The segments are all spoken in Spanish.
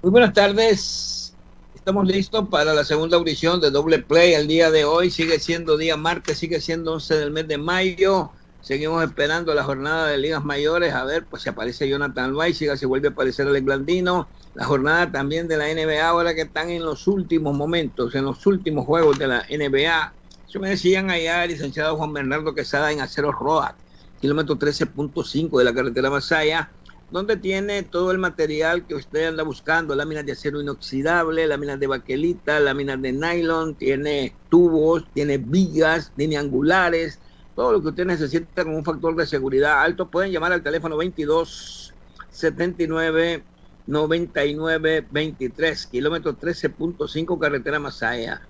Muy buenas tardes. Estamos listos para la segunda audición de Doble Play. El día de hoy sigue siendo día martes, sigue siendo 11 del mes de mayo. Seguimos esperando la jornada de ligas mayores. A ver, pues si aparece Jonathan White, si vuelve a aparecer el Blandino. La jornada también de la NBA, ahora que están en los últimos momentos, en los últimos juegos de la NBA. Eso me decían allá el licenciado Juan Bernardo Quesada en Acero Roa, kilómetro 13.5 de la carretera Masaya donde tiene todo el material que usted anda buscando, láminas de acero inoxidable, láminas de baquelita, láminas de nylon, tiene tubos, tiene vigas, tiene angulares, todo lo que usted necesita con un factor de seguridad alto. Pueden llamar al teléfono 22 79 99 23, kilómetro 13.5, carretera Masaya.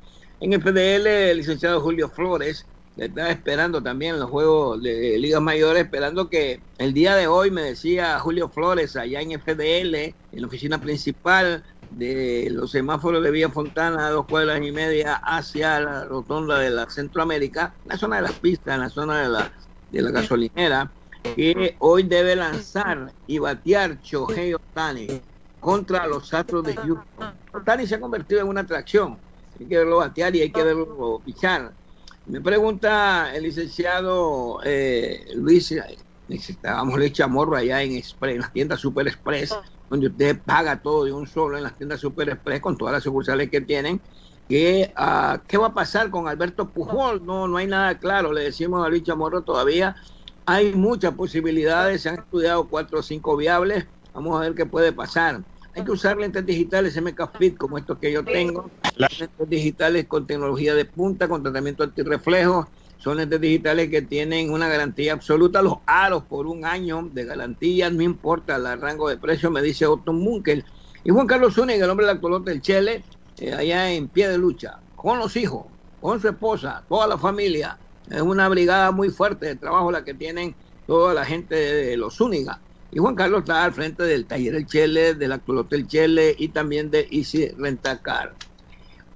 En el FDL, el licenciado Julio Flores estaba esperando también los juegos de ligas mayores, esperando que el día de hoy me decía Julio Flores allá en FDL, en la oficina principal de los semáforos de Villa Fontana, dos cuadras y media hacia la rotonda de la Centroamérica, la zona de las pistas, en la zona de la, de la gasolinera, que hoy debe lanzar y batear Chohei Otani contra los Astros de Houston. Otani se ha convertido en una atracción, hay que verlo batear y hay que verlo pichar me pregunta el licenciado eh, Luis, necesitábamos leche a morro allá en, Express, en las tiendas Super Express, donde usted paga todo de un solo en las tiendas Super Express con todas las sucursales que tienen. Uh, ¿Qué va a pasar con Alberto Pujol? No, no hay nada claro, le decimos a Luis Chamorro todavía. Hay muchas posibilidades, se han estudiado cuatro o cinco viables, vamos a ver qué puede pasar. Hay que usar lentes digitales MK Fit como estos que yo tengo. Lentes digitales con tecnología de punta, con tratamiento antirreflejo. Son lentes digitales que tienen una garantía absoluta. Los aros por un año de garantía, no importa el rango de precio, me dice Otto Munkel. Y Juan Carlos Zúñiga, el hombre del actualote del Chele, eh, allá en pie de lucha, con los hijos, con su esposa, toda la familia. Es una brigada muy fuerte de trabajo la que tienen toda la gente de los Zúñiga. Y Juan Carlos está al frente del taller El Chele, del actual Hotel Chele y también de Easy Rentacar.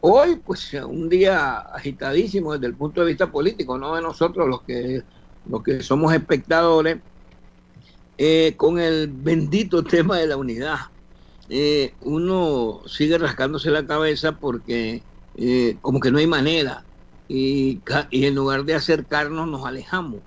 Hoy, pues, un día agitadísimo desde el punto de vista político, no de nosotros los que, los que somos espectadores, eh, con el bendito tema de la unidad. Eh, uno sigue rascándose la cabeza porque eh, como que no hay manera y, y, en lugar de acercarnos nos alejamos.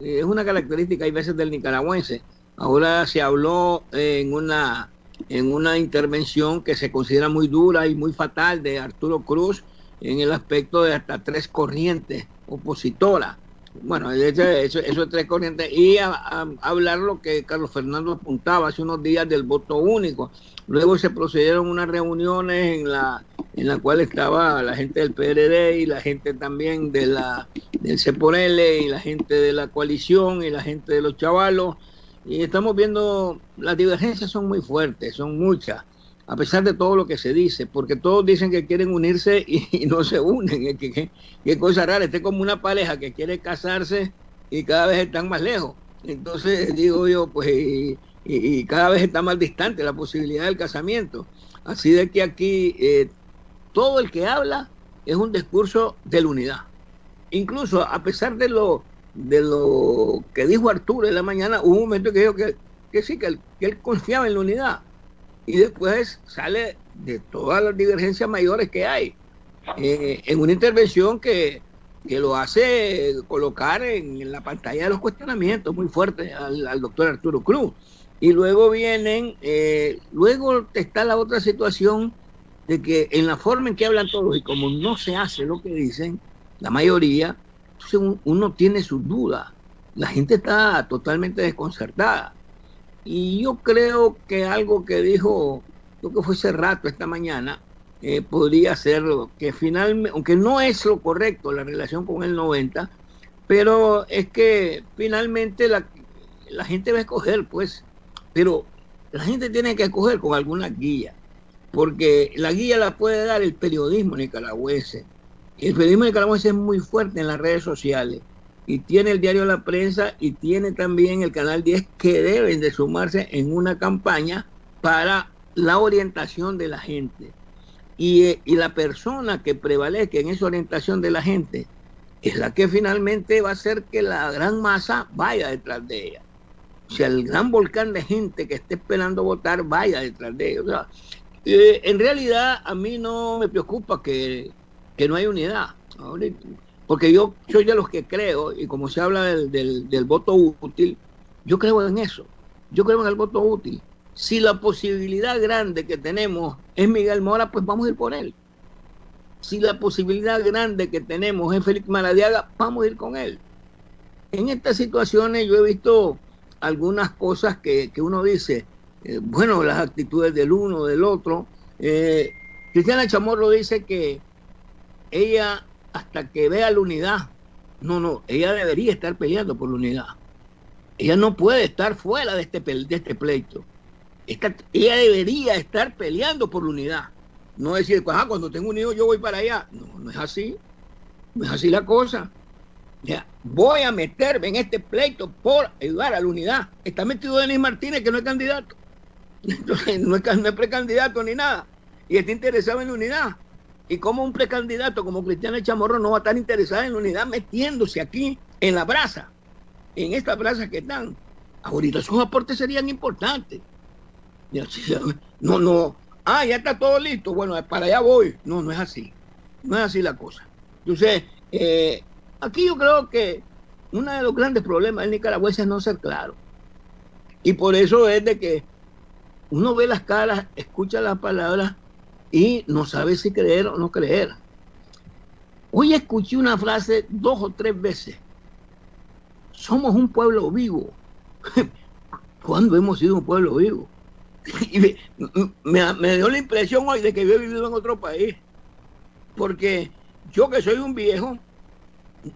es una característica, hay veces del nicaragüense Ahora se habló en una, en una intervención que se considera muy dura y muy fatal de Arturo Cruz en el aspecto de hasta tres corrientes opositoras. Bueno, eso, eso, es tres corrientes. Y a, hablar lo que Carlos Fernando apuntaba hace unos días del voto único. Luego se procedieron unas reuniones en la en la cual estaba la gente del PRD y la gente también de la del CEPORL y la gente de la coalición y la gente de los chavalos y estamos viendo, las divergencias son muy fuertes, son muchas, a pesar de todo lo que se dice, porque todos dicen que quieren unirse y, no se unen. Qué cosa rara, este es como una pareja que quiere casarse y cada vez están más lejos. Entonces digo yo, pues, cada vez está más distante la posibilidad del casamiento. Así de que aquí eh, todo el que habla es un discurso de la unidad. Incluso a pesar de lo de lo que dijo Arturo en la mañana, hubo un momento que dijo que, que sí, que él, que él confiaba en la unidad. Y después sale de todas las divergencias mayores que hay, eh, en una intervención que, que, lo hace colocar en, la pantalla de los cuestionamientos muy fuerte al, doctor Arturo Cruz. Y luego vienen, eh, luego está la otra situación de que en la forma en que hablan todos y como no se hace lo que dicen, la mayoría, entonces uno tiene sus dudas. La gente está totalmente desconcertada. Y yo creo que algo que dijo, lo que fue hace rato esta mañana, eh, podría ser que finalmente, aunque no es lo correcto la relación con el 90, pero es que finalmente la, la gente va a escoger, pues, pero la gente tiene que escoger con alguna guía, porque la guía la puede dar el periodismo nicaragüense, el periodismo nicaragüense es muy fuerte en las redes sociales y tiene el diario La Prensa y tiene también el Canal 10 que deben de sumarse en una campaña para la orientación de la gente. Y, la persona que prevalezca en esa orientación de la gente es la que finalmente va a hacer que la gran masa vaya detrás de ella. O sea, el gran volcán de gente que esté esperando votar vaya detrás de ella. O sea, eh, en realidad a mí no me preocupa que, que no hay unidad. Porque yo soy de los que creo, y como se habla del, del, del voto útil, yo creo en eso. Yo creo en el voto útil. Si la posibilidad grande que tenemos es Miguel Mora, pues vamos a ir por él. Si la posibilidad grande que tenemos es Félix Maradiaga, vamos a ir con él. En estas situaciones yo he visto algunas cosas que, que uno dice, eh, bueno, las actitudes del uno, del otro. Eh, Cristiana Chamorro dice que ella, hasta que vea la unidad, no, no, ella debería estar peleando por la unidad. Ella no puede estar fuera de este, de este pleito. Esta, ella debería estar peleando por la unidad. No decir, ah, cuando tengo un hijo yo voy para allá. No, no es así. No es así la cosa. Ya, voy a meterme en este pleito por ayudar a la unidad. Está metido Denis Martínez, que no es candidato. Entonces, no es, no precandidato ni nada. Y está interesado en la unidad. Y como un precandidato como Cristiano Chamorro no va a estar interesado en la unidad metiéndose aquí en la brasa, en esta brasa que están. Ahorita sus aportes serían importantes. No, no. Ah, ya está todo listo. Bueno, para allá voy. No, no es así. No es así la cosa. Entonces, eh, aquí yo creo que uno de los grandes problemas del nicaragüense es no ser claro. Y por eso es de que uno ve las caras, escucha las palabras y no sabe si creer o no creer. Hoy escuché una frase dos o tres veces. Somos un pueblo vivo. ¿Cuándo hemos sido un pueblo vivo? Y me, me, dio la impresión hoy de que yo he vivido en otro país. Porque yo que soy un viejo,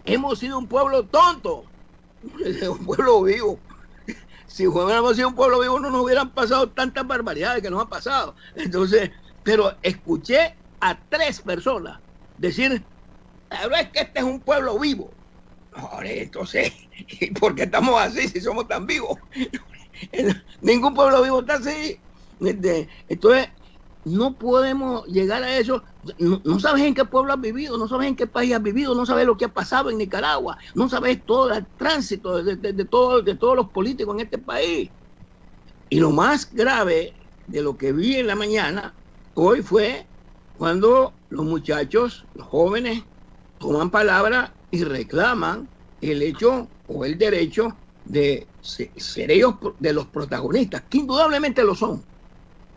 hemos sido un pueblo tonto. Un pueblo vivo si hubiéramos sido un pueblo vivo no nos hubieran pasado tantas barbaridades que nos han pasado. Entonces, pero escuché a tres personas decir, la es que este es un pueblo vivo. entonces, ¿por qué estamos así si somos tan vivos? Ningún pueblo vivo está así. Este, entonces, no podemos llegar a eso. No, sabes en qué pueblo has vivido, no sabes en qué país has vivido, no sabes lo que ha pasado en Nicaragua, no sabes todo el tránsito de, de, de todos los políticos en este país. Y lo más grave de lo que vi en la mañana hoy fue cuando los muchachos, los jóvenes, toman palabra y reclaman el hecho o el derecho de ser ellos de los protagonistas, que indudablemente lo son,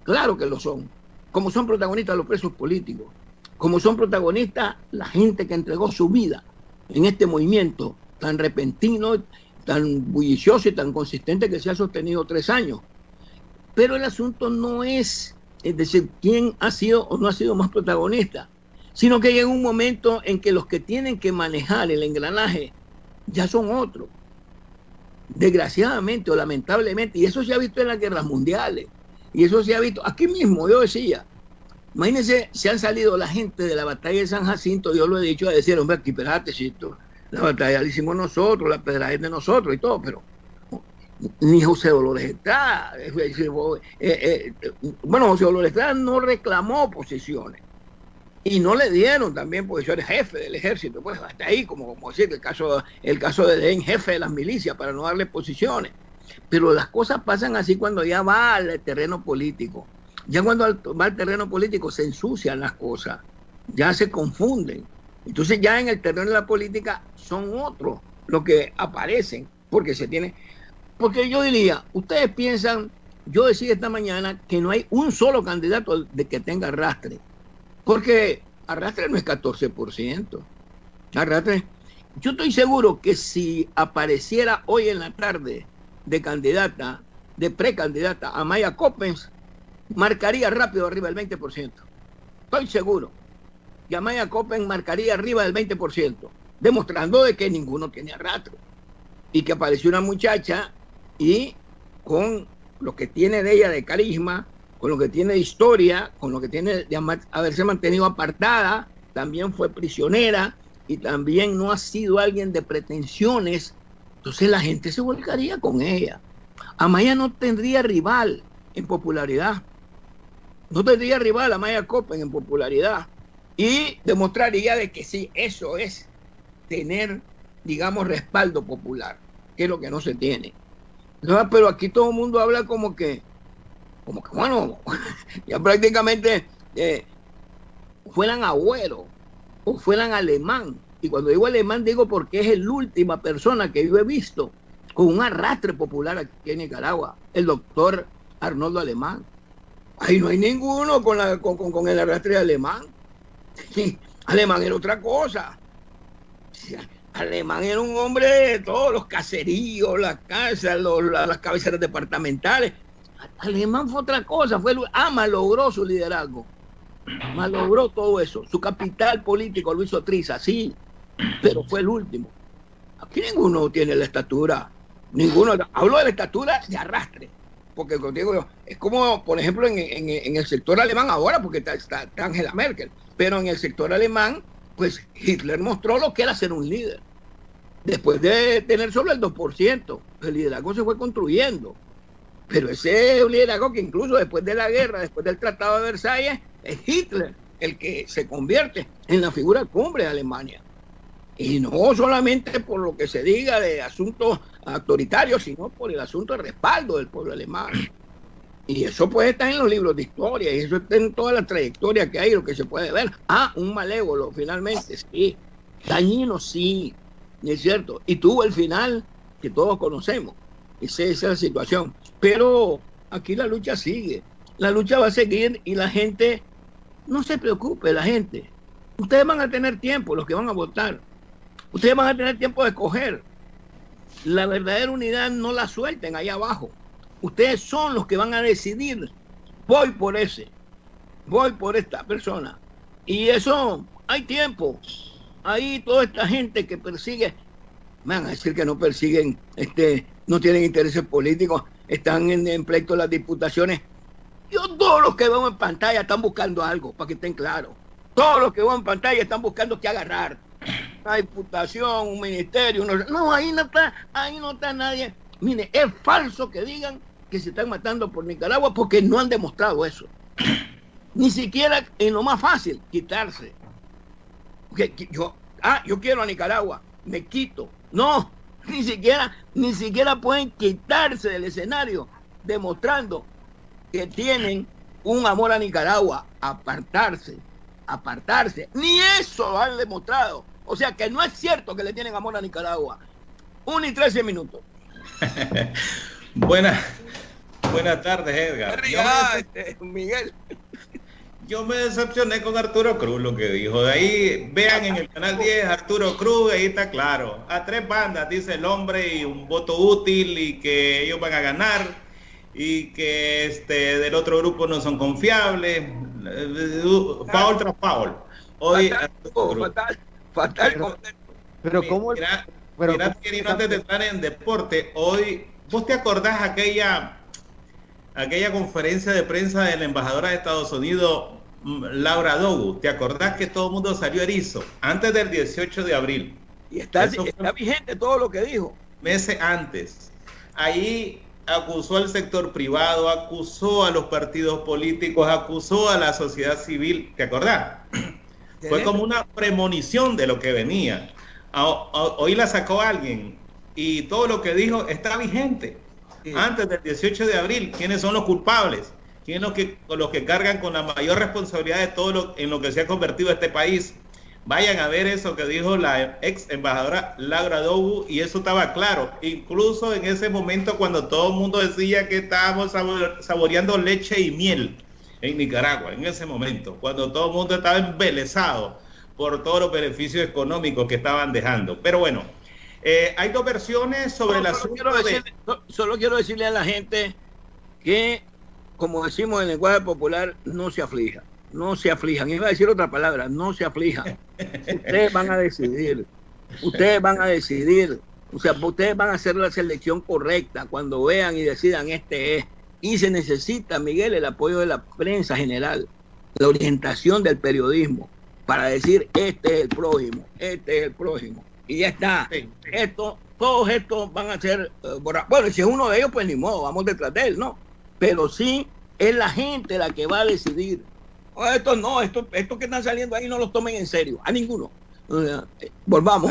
claro que lo son como son protagonistas los presos políticos, como son protagonistas la gente que entregó su vida en este movimiento tan repentino, tan bullicioso y tan consistente que se ha sostenido tres años. Pero el asunto no es, es decir, quién ha sido o no ha sido más protagonista, sino que llega un momento en que los que tienen que manejar el engranaje ya son otros. Desgraciadamente o lamentablemente, y eso se ha visto en las guerras mundiales, y eso se ha visto aquí mismo, yo decía, imagínense, se han salido la gente de la batalla de San Jacinto, yo lo he dicho a decir, hombre, aquí, espérate, la batalla la hicimos nosotros, la pedra es de nosotros y todo, pero ni José Dolores Estrada, eh, eh, bueno, José Dolores Estrada no reclamó posiciones y no le dieron también era jefe del ejército, pues hasta ahí, como, como decir, el caso, el caso de Den, jefe de las milicias, para no darle posiciones. Pero las cosas pasan así cuando ya va al terreno político. Ya cuando va al terreno político se ensucian las cosas, ya se confunden. Entonces ya en el terreno de la política son otros los que aparecen, porque se tiene... Porque yo diría, ustedes piensan, yo decía esta mañana que no hay un solo candidato de que tenga arrastre, porque arrastre no es 14%. Arrastre. Yo estoy seguro que si apareciera hoy en la tarde de candidata, de precandidata a Maya Coppens, marcaría rápido arriba del 20%. Estoy seguro que a Maya Coppens marcaría arriba del 20%, demostrando de que ninguno tiene arrastro. Y que apareció una muchacha y con lo que tiene de ella de carisma, con lo que tiene de historia, con lo que tiene de haberse mantenido apartada, también fue prisionera y también no ha sido alguien de pretensiones entonces la gente se volcaría con ella. Amaya no tendría rival en popularidad. no tendría rival a Maya Copen en popularidad y demostraría de que sí, eso es tener, digamos, respaldo popular, que es lo que no se tiene. Pero aquí todo el mundo habla como que, como que, bueno, ya prácticamente eh, fueran agüero o fueran alemán. Y cuando digo alemán digo porque es la última persona que yo he visto con un arrastre popular aquí en Nicaragua, el doctor Arnoldo Alemán. Ahí no hay ninguno con, la, con, con, el arrastre alemán. alemán era otra cosa. Alemán era un hombre de todos los caseríos, las casas, los, las cabeceras departamentales. Alemán fue otra cosa, fue ah, logró su liderazgo, malogró todo eso. Su capital político lo hizo Triza, sí, pero fue el último. Aquí ninguno tiene la estatura, ninguno. Hablo de la estatura de arrastre, porque digo es como, por ejemplo, en, el sector alemán ahora, porque está, está Angela Merkel, pero en el sector alemán, pues Hitler mostró lo que era ser un líder. Después de tener solo el 2%, el liderazgo se fue construyendo. Pero ese liderazgo que incluso después de la guerra, después del Tratado de Versalles, es Hitler el que se convierte en la figura cumbre de Alemania. Y no solamente por lo que se diga de asuntos autoritarios, sino por el asunto de respaldo del pueblo alemán. Y eso puede estar en los libros de historia, y eso está en toda la trayectoria que hay, lo que se puede ver. Ah, un malévolo, finalmente, sí. Dañino, sí, es cierto? Y tuvo el final que todos conocemos. Esa, es la situación. Pero aquí la lucha sigue. La lucha va a seguir y la gente, no se preocupe, la gente. Ustedes van a tener tiempo, los que van a votar. Ustedes van a tener tiempo de escoger. La verdadera unidad no la suelten ahí abajo. Ustedes son los que van a decidir. Voy por ese. Voy por esta persona. Y eso, hay tiempo ahí toda esta gente que persigue, me van a decir que no persiguen, este, no tienen intereses políticos, están en, en pleito las diputaciones. Yo todos los que veo en pantalla están buscando algo, para que estén claros. Todos los que veo en pantalla están buscando qué agarrar. Una diputación, un ministerio, no, ahí no está, ahí no está nadie. Mire, es falso que digan que se están matando por Nicaragua porque no han demostrado eso. Ni siquiera en lo más fácil, quitarse que, yo, ah, yo quiero a Nicaragua, me quito. No, ni siquiera, ni siquiera pueden quitarse del escenario demostrando que tienen un amor a Nicaragua, apartarse, apartarse. Ni eso lo han demostrado. O sea que no es cierto que le tienen amor a Nicaragua. Un y trece minutos. buenas, buenas tardes, Edgar. Este, Miguel yo me decepcioné con Arturo Cruz, lo que dijo. De ahí, vean en el canal 10, Arturo Cruz, ahí está claro. A tres bandas, dice el hombre, y un voto útil, y que ellos van a ganar, y que este del otro grupo no son confiables. Foul tras foul. Hoy, fatal, fatal, pero, pero ¿cómo? Mira, pero, mira, antes de entrar en deporte, hoy, ¿vos te acordás aquella aquella conferencia de prensa de la embajadora de Estados Unidos Laura Dogu, ¿te acordás que todo el mundo salió erizo antes del 18 de abril? Y está, está vigente todo lo que dijo. Meses antes. Ahí acusó al sector privado, acusó a los partidos políticos, acusó a la sociedad civil, ¿te acordás? Fue como una premonición de lo que venía. Hoy la sacó alguien y todo lo que dijo está vigente. Antes del 18 de abril, ¿quiénes son los culpables? ¿Quiénes los que, los que cargan con la mayor responsabilidad de todo lo en lo que se ha convertido este país? Vayan a ver eso que dijo la ex embajadora Laura Dogu y eso estaba claro. Incluso en ese momento cuando todo el mundo decía que estábamos saboreando leche y miel en Nicaragua, en ese momento, cuando todo el mundo estaba embelesado por todos los beneficios económicos que estaban dejando. Pero bueno, eh, hay dos versiones sobre la solo quiero decirle a la gente que como decimos en el lenguaje popular, no se aflija, no se aflijan. Iba a decir otra palabra, no se aflijan. Ustedes van a decidir, ustedes van a decidir, o sea, ustedes van a hacer la selección correcta cuando vean y decidan este es. Y se necesita, Miguel, el apoyo de la prensa general, la orientación del periodismo, para decir este es el prójimo, este es el prójimo. Y ya está. Esto, todos estos van a ser, uh, bueno, si es uno de ellos, pues ni modo, vamos detrás de él, ¿no? pero sí Es la gente la que va a decidir. Esto no, esto, esto que están saliendo ahí no los tomen en serio, a ninguno. Eh, volvamos.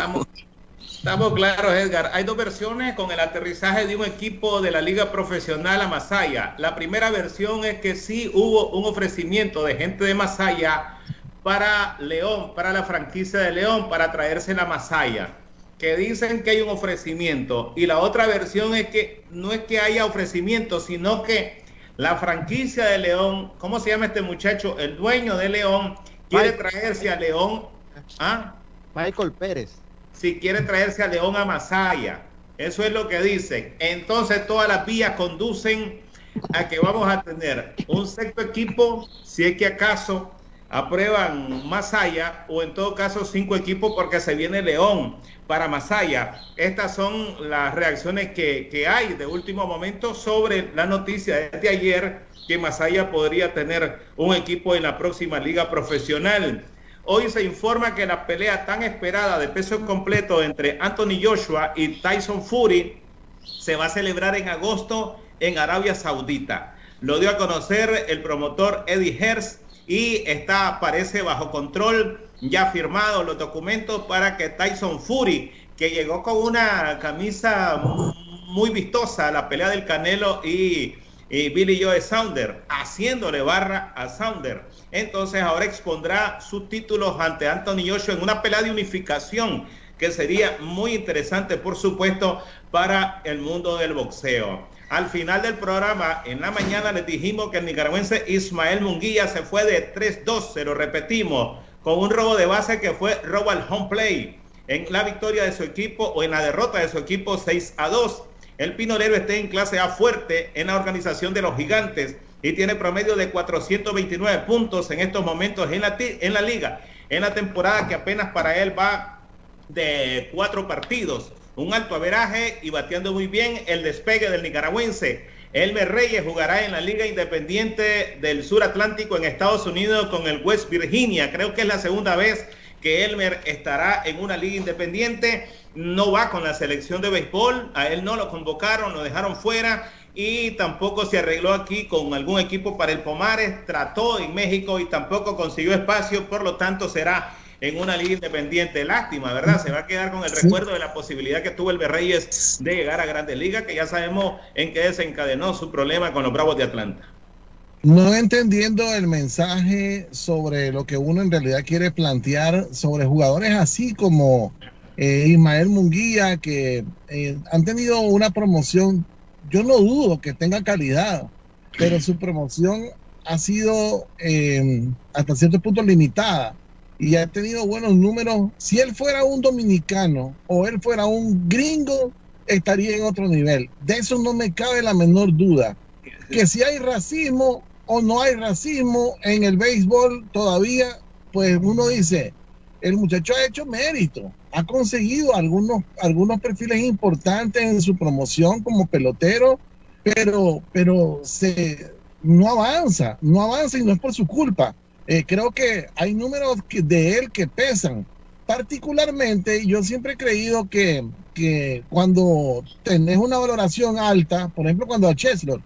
Estamos, claros, Edgar. Hay dos versiones con el aterrizaje de un equipo de la Liga Profesional a Masaya. La primera versión es que sí hubo un ofrecimiento de gente de Masaya para León, para la franquicia de León, para traerse la Masaya que dicen que hay un ofrecimiento y la otra versión es que no es que haya ofrecimiento, sino que la franquicia de León, ¿cómo se llama este muchacho? El dueño de León quiere traerse a León. ¿ah? Michael Pérez. Si quiere traerse a León a Masaya. Eso es lo que dicen. Entonces todas las vías conducen a que vamos a tener un sexto equipo, si es que acaso aprueban Masaya o en todo caso cinco equipos porque se viene León para Masaya. Estas son las reacciones que, hay de último momento sobre la noticia de ayer que Masaya podría tener un equipo en la próxima liga profesional. Hoy se informa que la pelea tan esperada de peso completo entre Anthony Joshua y Tyson Fury se va a celebrar en agosto en Arabia Saudita. Lo dio a conocer el promotor Eddie Herz y está, parece bajo control, ya firmado los documentos para que Tyson Fury, que llegó con una camisa muy vistosa a la pelea del Canelo y, Billy Joe Sounder, haciéndole barra a Sounder. Entonces ahora expondrá sus títulos ante Anthony Joshua en una pelea de unificación que sería muy interesante, por supuesto, para el mundo del boxeo. Al final del programa, en la mañana les dijimos que el nicaragüense Ismael Munguía se fue de 3-2, se lo repetimos, con un robo de base que fue robo al home play. En la victoria de su equipo o en la derrota de su equipo 6 a 2. El Pinolero está en clase A fuerte en la organización de los gigantes y tiene promedio de 429 puntos en estos momentos en la, en la liga. En la temporada que apenas para él va de cuatro partidos un alto averaje y bateando muy bien el despegue del nicaragüense. Elmer Reyes jugará en la Liga Independiente del Sur Atlántico en Estados Unidos con el West Virginia. Creo que es la segunda vez que Elmer estará en una liga independiente. No va con la selección de béisbol, a él no lo convocaron, lo dejaron fuera y tampoco se arregló aquí con algún equipo para el Pomares. Trató en México y tampoco consiguió espacio, por lo tanto será en una liga independiente. Lástima, ¿verdad? Se va a quedar con el recuerdo de la posibilidad que tuvo el Berreyes de llegar a Grandes Ligas, que ya sabemos en qué desencadenó su problema con los Bravos de Atlanta. No entendiendo el mensaje sobre lo que uno en realidad quiere plantear sobre jugadores así como eh, Ismael Munguía, que eh, han tenido una promoción, yo no dudo que tenga calidad, pero su promoción ha sido eh, hasta cierto punto limitada y ha tenido buenos números. Si él fuera un dominicano o él fuera un gringo, estaría en otro nivel. De eso no me cabe la menor duda. Que si hay racismo o no hay racismo en el béisbol todavía, pues uno dice, el muchacho ha hecho mérito, ha conseguido algunos, algunos perfiles importantes en su promoción como pelotero, pero, pero se, no avanza, no avanza y no es por su culpa eh, creo que hay números de él que pesan. Particularmente, yo siempre he creído que, que cuando tenés una valoración alta, por ejemplo, cuando a Cheslor,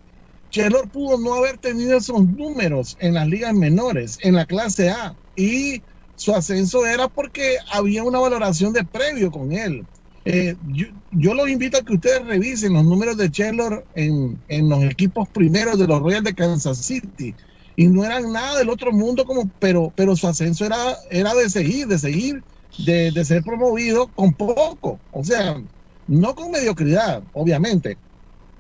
Cheslor pudo no haber tenido esos números en las ligas menores, en la clase A, y su ascenso era porque había una valoración de previo con él. Eh, yo, yo, los invito a que ustedes revisen los números de Cheslor en, en los equipos primeros de los Royals de Kansas City y no eran nada del otro mundo, como, pero, pero su ascenso era, era de seguir, de seguir, de, de ser promovido con poco, o sea, no con mediocridad, obviamente,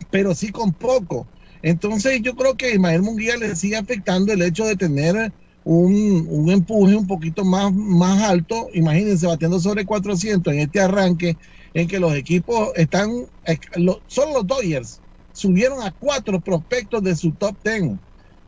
pero sí con poco. Entonces yo creo que Ismael Munguía le sigue afectando el hecho de tener un, un, empuje un poquito más, más alto. Imagínense, batiendo sobre 400 en este arranque en que los equipos están, eh, solo los Dodgers subieron a cuatro prospectos de su top 10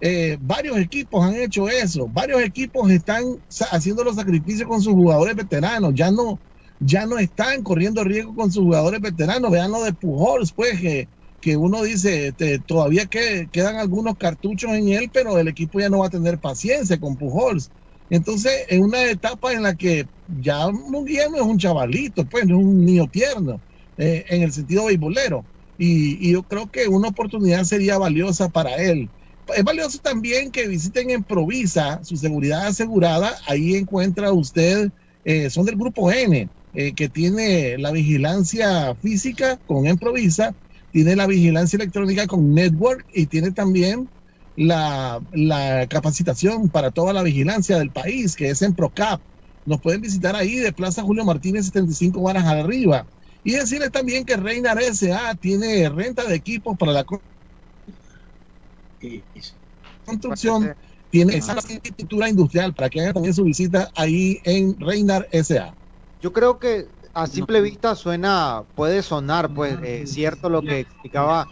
eh, varios equipos han hecho eso, varios equipos están haciendo los sacrificios con sus jugadores veteranos, ya no, ya no están corriendo riesgo con sus jugadores veteranos, vean lo de Pujols, pues que, que uno dice, este, todavía que, quedan algunos cartuchos en él, pero el equipo ya no va a tener paciencia con Pujols. Entonces, en una etapa en la que ya Munguía no es un chavalito, pues no es un niño tierno, eh, en el sentido beisbolero. Y, y yo creo que una oportunidad sería valiosa para él es valioso también que visiten en Provisa, su seguridad asegurada. Ahí encuentra usted, eh, son del grupo N, eh, que tiene la vigilancia física con Emprovisa, tiene la vigilancia electrónica con Network y tiene también la, capacitación para toda la vigilancia del país, que es en ProCap. Nos pueden visitar ahí de Plaza Julio Martínez, 75 varas arriba. Y decirles también que Reinar S.A. tiene renta de equipos para la construcción, tiene esa arquitectura industrial para que hagan también su visita ahí en Reinar S.A. Yo creo que a simple vista suena, puede sonar, pues, eh, cierto lo que explicaba,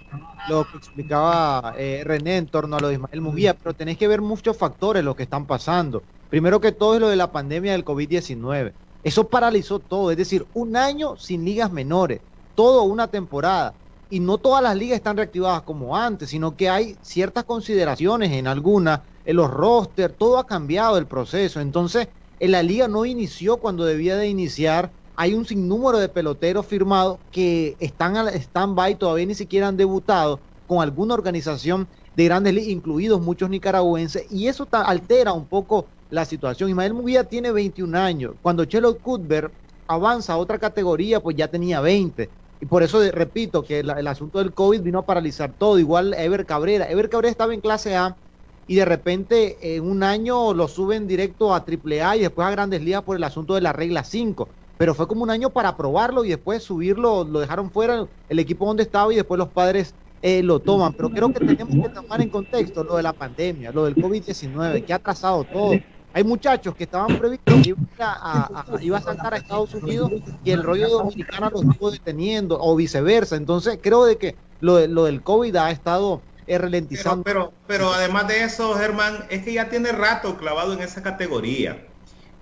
lo que explicaba eh, René en torno a lo de Ismael Muguía, pero tenéis que ver muchos factores lo que están pasando. Primero que todo es lo de la pandemia del COVID-19. Eso paralizó todo, es decir, un año sin ligas menores, todo una temporada. Y no todas las ligas están reactivadas como antes, sino que hay ciertas consideraciones en algunas, en los rosters, todo ha cambiado el proceso. Entonces, en la liga no inició cuando debía de iniciar hay un sinnúmero de peloteros firmados que están al stand-by, todavía ni siquiera han debutado con alguna organización de grandes ligas, incluidos muchos nicaragüenses, y eso altera un poco la situación. Ismael Muguía tiene 21 años. Cuando Chelo Cuthbert avanza a otra categoría, pues ya tenía 20. Y por eso repito que el asunto del COVID vino a paralizar todo. Igual Ever Cabrera. Ever Cabrera estaba en clase A y de repente en un año lo suben directo a AAA y después a Grandes Ligas por el asunto de la regla 5 pero fue como un año para probarlo y después subirlo, lo dejaron fuera el equipo donde estaba y después los padres eh, lo toman. Pero creo que tenemos que tomar en contexto lo de la pandemia, lo del COVID-19, que ha atrasado todo. Hay muchachos que estaban previstos que iban a, iba a saltar a Estados Unidos y el rollo dominicano los estuvo deteniendo o viceversa. Entonces creo de que lo, lo del COVID ha estado ralentizando. Pero, pero, pero además de eso, Germán, es que ya tiene rato clavado en esa categoría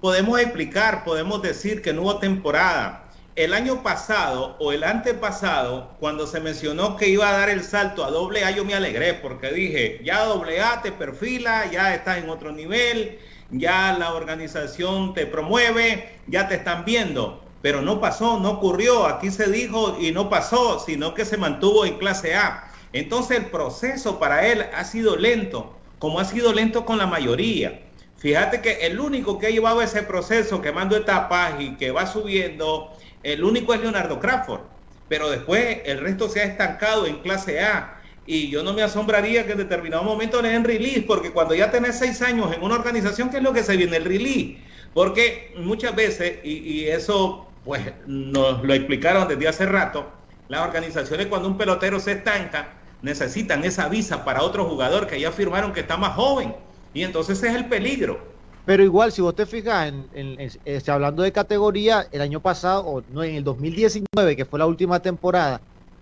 podemos explicar, podemos decir que no hubo temporada. El año pasado o el antepasado, cuando se mencionó que iba a dar el salto a doble A, yo me alegré porque dije, ya doble A te perfila, ya estás en otro nivel, ya la organización te promueve, ya te están viendo. Pero no pasó, no ocurrió, aquí se dijo y no pasó, sino que se mantuvo en clase A. Entonces el proceso para él ha sido lento, como ha sido lento con la mayoría. Fíjate que el único que ha llevado ese proceso quemando etapas y que va subiendo, el único es Leonardo Crawford. Pero después el resto se ha estancado en clase A. Y yo no me asombraría que en determinado momento le den release, porque cuando ya tenés seis años en una organización, ¿qué es lo que se viene? El release. Porque muchas veces, y, eso pues nos lo explicaron desde hace rato, las organizaciones cuando un pelotero se estanca, necesitan esa visa para otro jugador que ya firmaron que está más joven y entonces es el peligro. Pero igual, si vos te fijas, en, este, hablando de categoría, el año pasado, o no, en el 2019, que fue la última temporada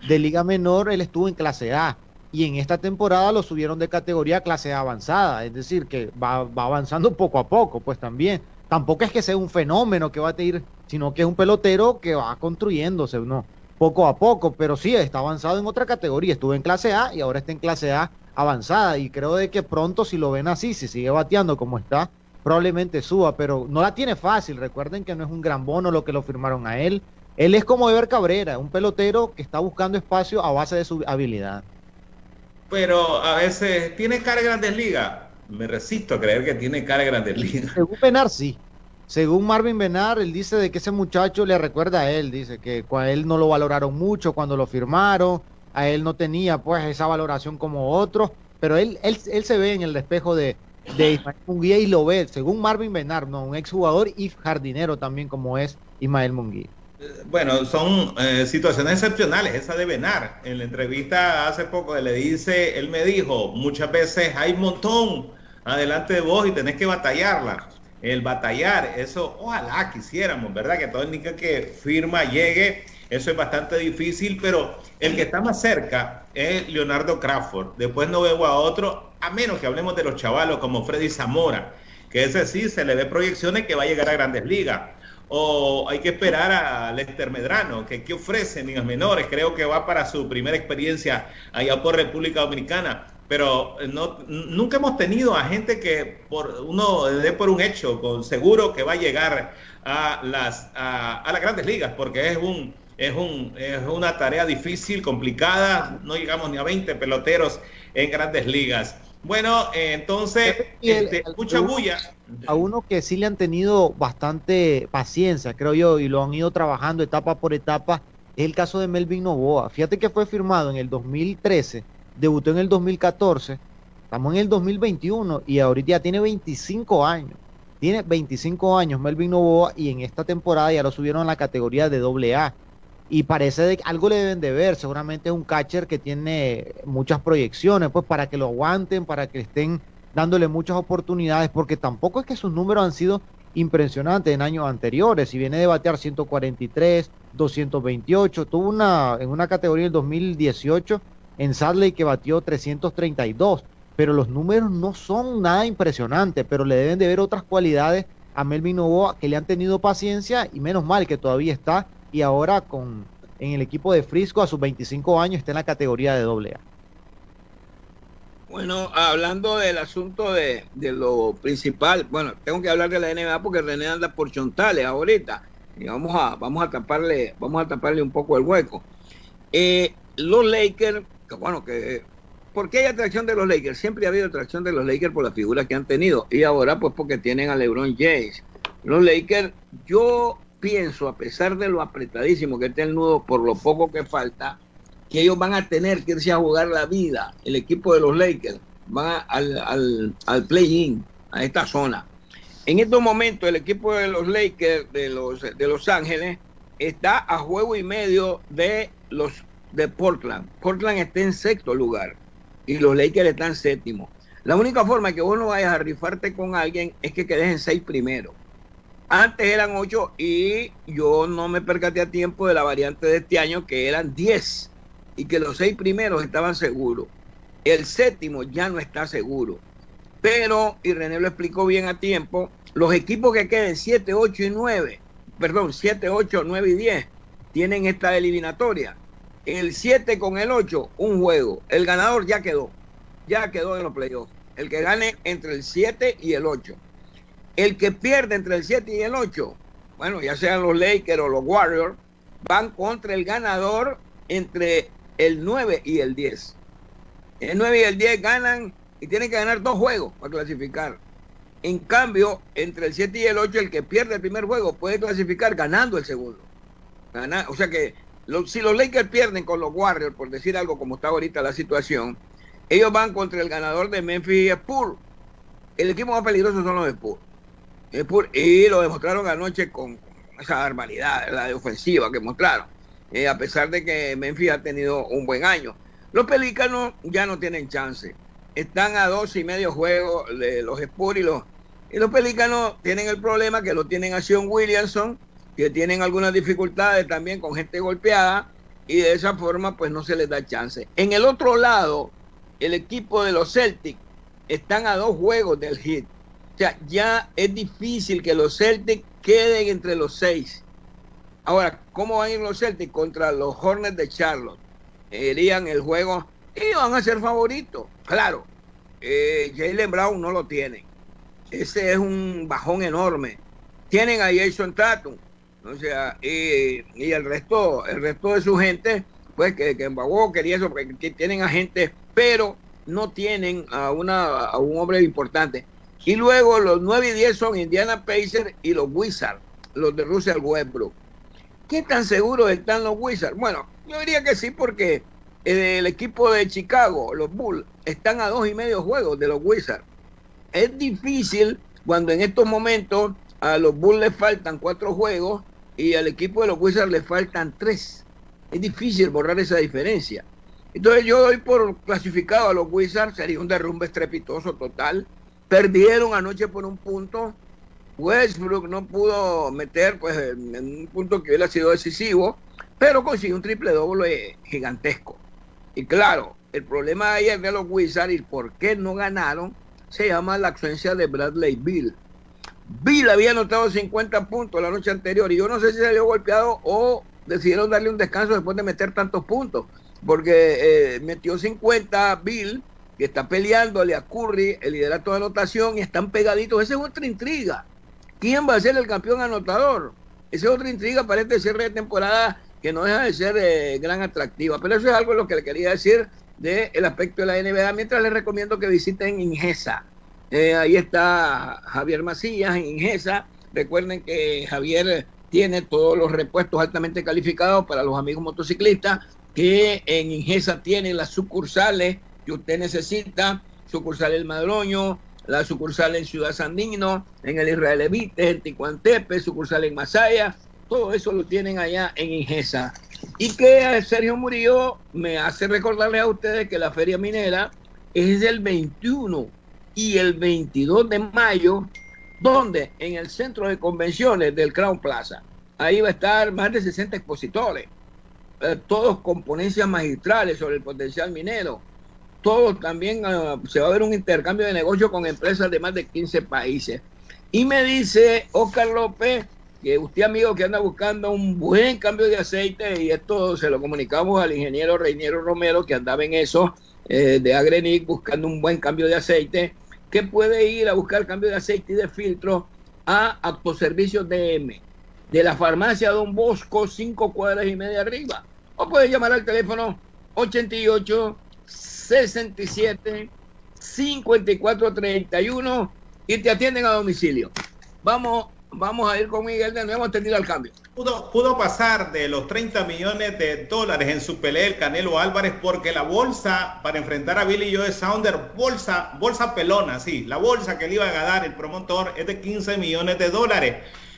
de Liga Menor, él estuvo en clase A. Y en esta temporada lo subieron de categoría a clase avanzada. Es decir, que va, va avanzando poco a poco, pues también. Tampoco es que sea un fenómeno que va a ir, sino que es un pelotero que va construyéndose, ¿no? Poco a poco, pero sí, está avanzado en otra categoría. Estuvo en clase A y ahora está en clase A avanzada y creo de que pronto si lo ven así, si sigue bateando como está, probablemente suba, pero no la tiene fácil. Recuerden que no es un gran bono lo que lo firmaron a él. Él es como Ever Cabrera, un pelotero que está buscando espacio a base de su habilidad. Pero a veces tiene cara de grandes ligas. Me resisto a creer que tiene cara de grandes ligas. Según Benar, sí. Según Marvin Benar, él dice de que ese muchacho le recuerda a él, dice que a él no lo valoraron mucho cuando lo firmaron, a él no tenía pues esa valoración como otros, pero él, él, él se ve en el espejo de, de Ismael Munguía y lo ve, según Marvin Benar, ¿no? un exjugador y jardinero también como es Ismael Munguía. Bueno, son eh, situaciones excepcionales, esa de Benar. En la entrevista hace poco le dice, él me dijo, muchas veces hay montón adelante de vos y tenés que batallarla. El batallar, eso ojalá quisiéramos, ¿verdad? Que todo el que firma llegue eso es bastante difícil, pero el que está más cerca es Leonardo Crawford. Después no veo a otro, a menos que hablemos de los chavalos como Freddy Zamora, que ese sí se le ve proyecciones que va a llegar a grandes ligas. O hay que esperar a Lester Medrano, que, ofrece niños menores. Creo que va para su primera experiencia allá por República Dominicana pero no, nunca hemos tenido a gente que por uno dé por un hecho, con seguro que va a llegar a las, a las grandes ligas, porque es un, es, un, es una tarea difícil, complicada, no llegamos ni a 20 peloteros en grandes ligas. Bueno, eh, entonces, este, mucha bulla. A uno que sí le han tenido bastante paciencia, creo yo, y lo han ido trabajando etapa por etapa, es el caso de Melvin Novoa. Fíjate que fue firmado en el 2013, debutó en el 2014, estamos en el 2021 y ahorita ya tiene 25 años. Tiene 25 años Melvin Novoa y en esta temporada ya lo subieron a la categoría de AA y parece que algo le deben de ver. Seguramente es un catcher que tiene muchas proyecciones, pues para que lo aguanten, para que estén dándole muchas oportunidades, porque tampoco es que sus números han sido impresionantes en años anteriores. Si viene de batear 143, 228, tuvo una en una categoría del 2018 en Sadley que batió 332, pero los números no son nada impresionantes, pero le deben de ver otras cualidades a Melvin Novoa que le han tenido paciencia y menos mal que todavía está y ahora con en el equipo de Frisco a sus 25 años está en la categoría de doble A. Bueno, hablando del asunto de, lo principal, bueno, tengo que hablar de la NBA porque René anda por chontales ahorita y vamos a, vamos a taparle, vamos a taparle un poco el hueco. Eh, los Lakers, bueno, que ¿por qué hay atracción de los Lakers? Siempre ha habido atracción de los Lakers por la figura que han tenido y ahora pues porque tienen a LeBron James. Los Lakers, yo pienso, a pesar de lo apretadísimo que está el nudo, por lo poco que falta, que ellos van a tener que irse a jugar la vida, el equipo de los Lakers, va al, al, play-in, a esta zona. En estos momentos el equipo de los Lakers de Los, de los Ángeles está a juego y medio de los de Portland. Portland está en sexto lugar y los Lakers están séptimo. La única forma que vos no vayas a rifarte con alguien es que quedes en seis primero. Antes eran ocho y yo no me percaté a tiempo de la variante de este año que eran diez y que los seis primeros estaban seguros. El séptimo ya no está seguro. Pero, y René lo explicó bien a tiempo, los equipos que queden 7, 8 y 9, perdón, 7, 8, 9 y 10, tienen esta eliminatoria. El 7 con el 8, un juego. El ganador ya quedó. Ya quedó en los playoffs. El que gane entre el 7 y el 8. El que pierde entre el 7 y el 8, bueno, ya sean los Lakers o los Warriors, van contra el ganador entre el 9 y el 10. El 9 y el 10 ganan y tienen que ganar dos juegos para clasificar. En cambio, entre el 7 y el 8, el que pierde el primer juego puede clasificar ganando el segundo. o sea que si los Lakers pierden con los Warriors, por decir algo como está ahorita la situación, ellos van contra el ganador de Memphis y Spurs. El equipo más peligroso son los Spurs y lo demostraron anoche con, esa barbaridad, la de ofensiva que mostraron, eh, a pesar de que Memphis ha tenido un buen año. Los Pelícanos ya no tienen chance. Están a dos y medio juegos de los Spurs y los, y los Pelícanos tienen el problema que lo tienen a Sean Williamson, que tienen algunas dificultades también con gente golpeada y de esa forma pues no se les da chance. En el otro lado, el equipo de los Celtics están a dos juegos del hit o sea, ya es difícil que los Celtics queden entre los seis. Ahora, ¿cómo van a ir los Celtics contra los Hornets de Charlotte? Irían el juego y van a ser favoritos. Claro, eh, Jalen Brown no lo tiene. Ese es un bajón enorme. Tienen a Jason Tatum. O sea, y, el resto, el resto de su gente, pues que, en quería eso, que tienen a gente, pero no tienen a, una, a un hombre importante. Y luego los 9 y 10 son Indiana Pacers y los Wizards, los de Russell Westbrook. ¿Qué tan seguros están los Wizards? Bueno, yo diría que sí, porque el equipo de Chicago, los Bulls, están a dos y medio juegos de los Wizards. Es difícil cuando en estos momentos a los Bulls les faltan cuatro juegos y al equipo de los Wizards les faltan tres. Es difícil borrar esa diferencia. Entonces yo doy por clasificado a los Wizards, sería un derrumbe estrepitoso total. Perdieron anoche por un punto. Westbrook no pudo meter pues en un punto que hubiera sido decisivo, pero consiguió un triple doble gigantesco. Y claro, el problema ayer de los Wizards y por qué no ganaron se llama la ausencia de Bradley Bill. Bill había anotado 50 puntos la noche anterior y yo no sé si salió golpeado o decidieron darle un descanso después de meter tantos puntos, porque eh, metió 50 Bill que está peleándole a Curry el liderato de anotación y están pegaditos. Esa es otra intriga. ¿Quién va a ser el campeón anotador? Esa es otra intriga para este cierre de temporada que no deja de ser eh, gran atractiva. Pero eso es algo lo que le quería decir del aspecto de la NBA, mientras les recomiendo que visiten Ingesa. Eh, ahí está Javier Macías en Ingesa. Recuerden que Javier tiene todos los repuestos altamente calificados para los amigos motociclistas, que en Ingesa tiene las sucursales que usted necesita, sucursal El Madroño, la sucursal en Ciudad Sandino, en el Israel Evite, en Ticuantepe, sucursal en Masaya, todo eso lo tienen allá en Ingesa. Y que Sergio Murillo me hace recordarle a ustedes que la Feria Minera es del 21 y el 22 de mayo, donde en el centro de convenciones del Crown Plaza. Ahí va a estar más de 60 expositores, eh, todos con ponencias magistrales sobre el potencial minero. Todos también uh, se va a ver un intercambio de negocio con empresas de más de 15 países. Y me dice Oscar López que usted amigo que anda buscando un buen cambio de aceite y esto se lo comunicamos al ingeniero Reiniero Romero que andaba en eso eh, de Agrenic buscando un buen cambio de aceite que puede ir a buscar cambio de aceite y de filtro a Autoservicios DM de la farmacia Don Bosco, cinco cuadras y media arriba. O puede llamar al teléfono 88 67 54 31 y te atienden a domicilio. Vamos, vamos a ir con Miguel de nuevo tenido al cambio. Pudo, pudo, pasar de los 30 millones de dólares en su pelea el Canelo Álvarez porque la bolsa para enfrentar a Billy Joe Sounder, bolsa, bolsa pelona, sí, la bolsa que le iba a ganar el promotor es de 15 millones de dólares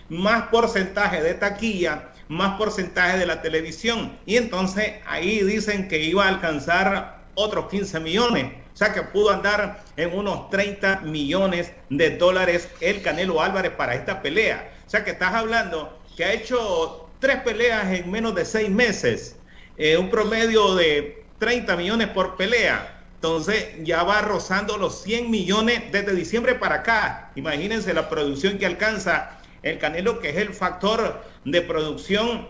más porcentaje de taquilla, más porcentaje de la televisión. Y entonces ahí dicen que iba a alcanzar otros 15 millones. O sea que pudo andar en unos 30 millones de dólares el Canelo Álvarez para esta pelea. O sea que estás hablando que ha hecho tres peleas en menos de seis meses, eh, un promedio de 30 millones por pelea. Entonces ya va rozando los 100 millones desde diciembre para acá. Imagínense la producción que alcanza el Canelo, que es el factor de producción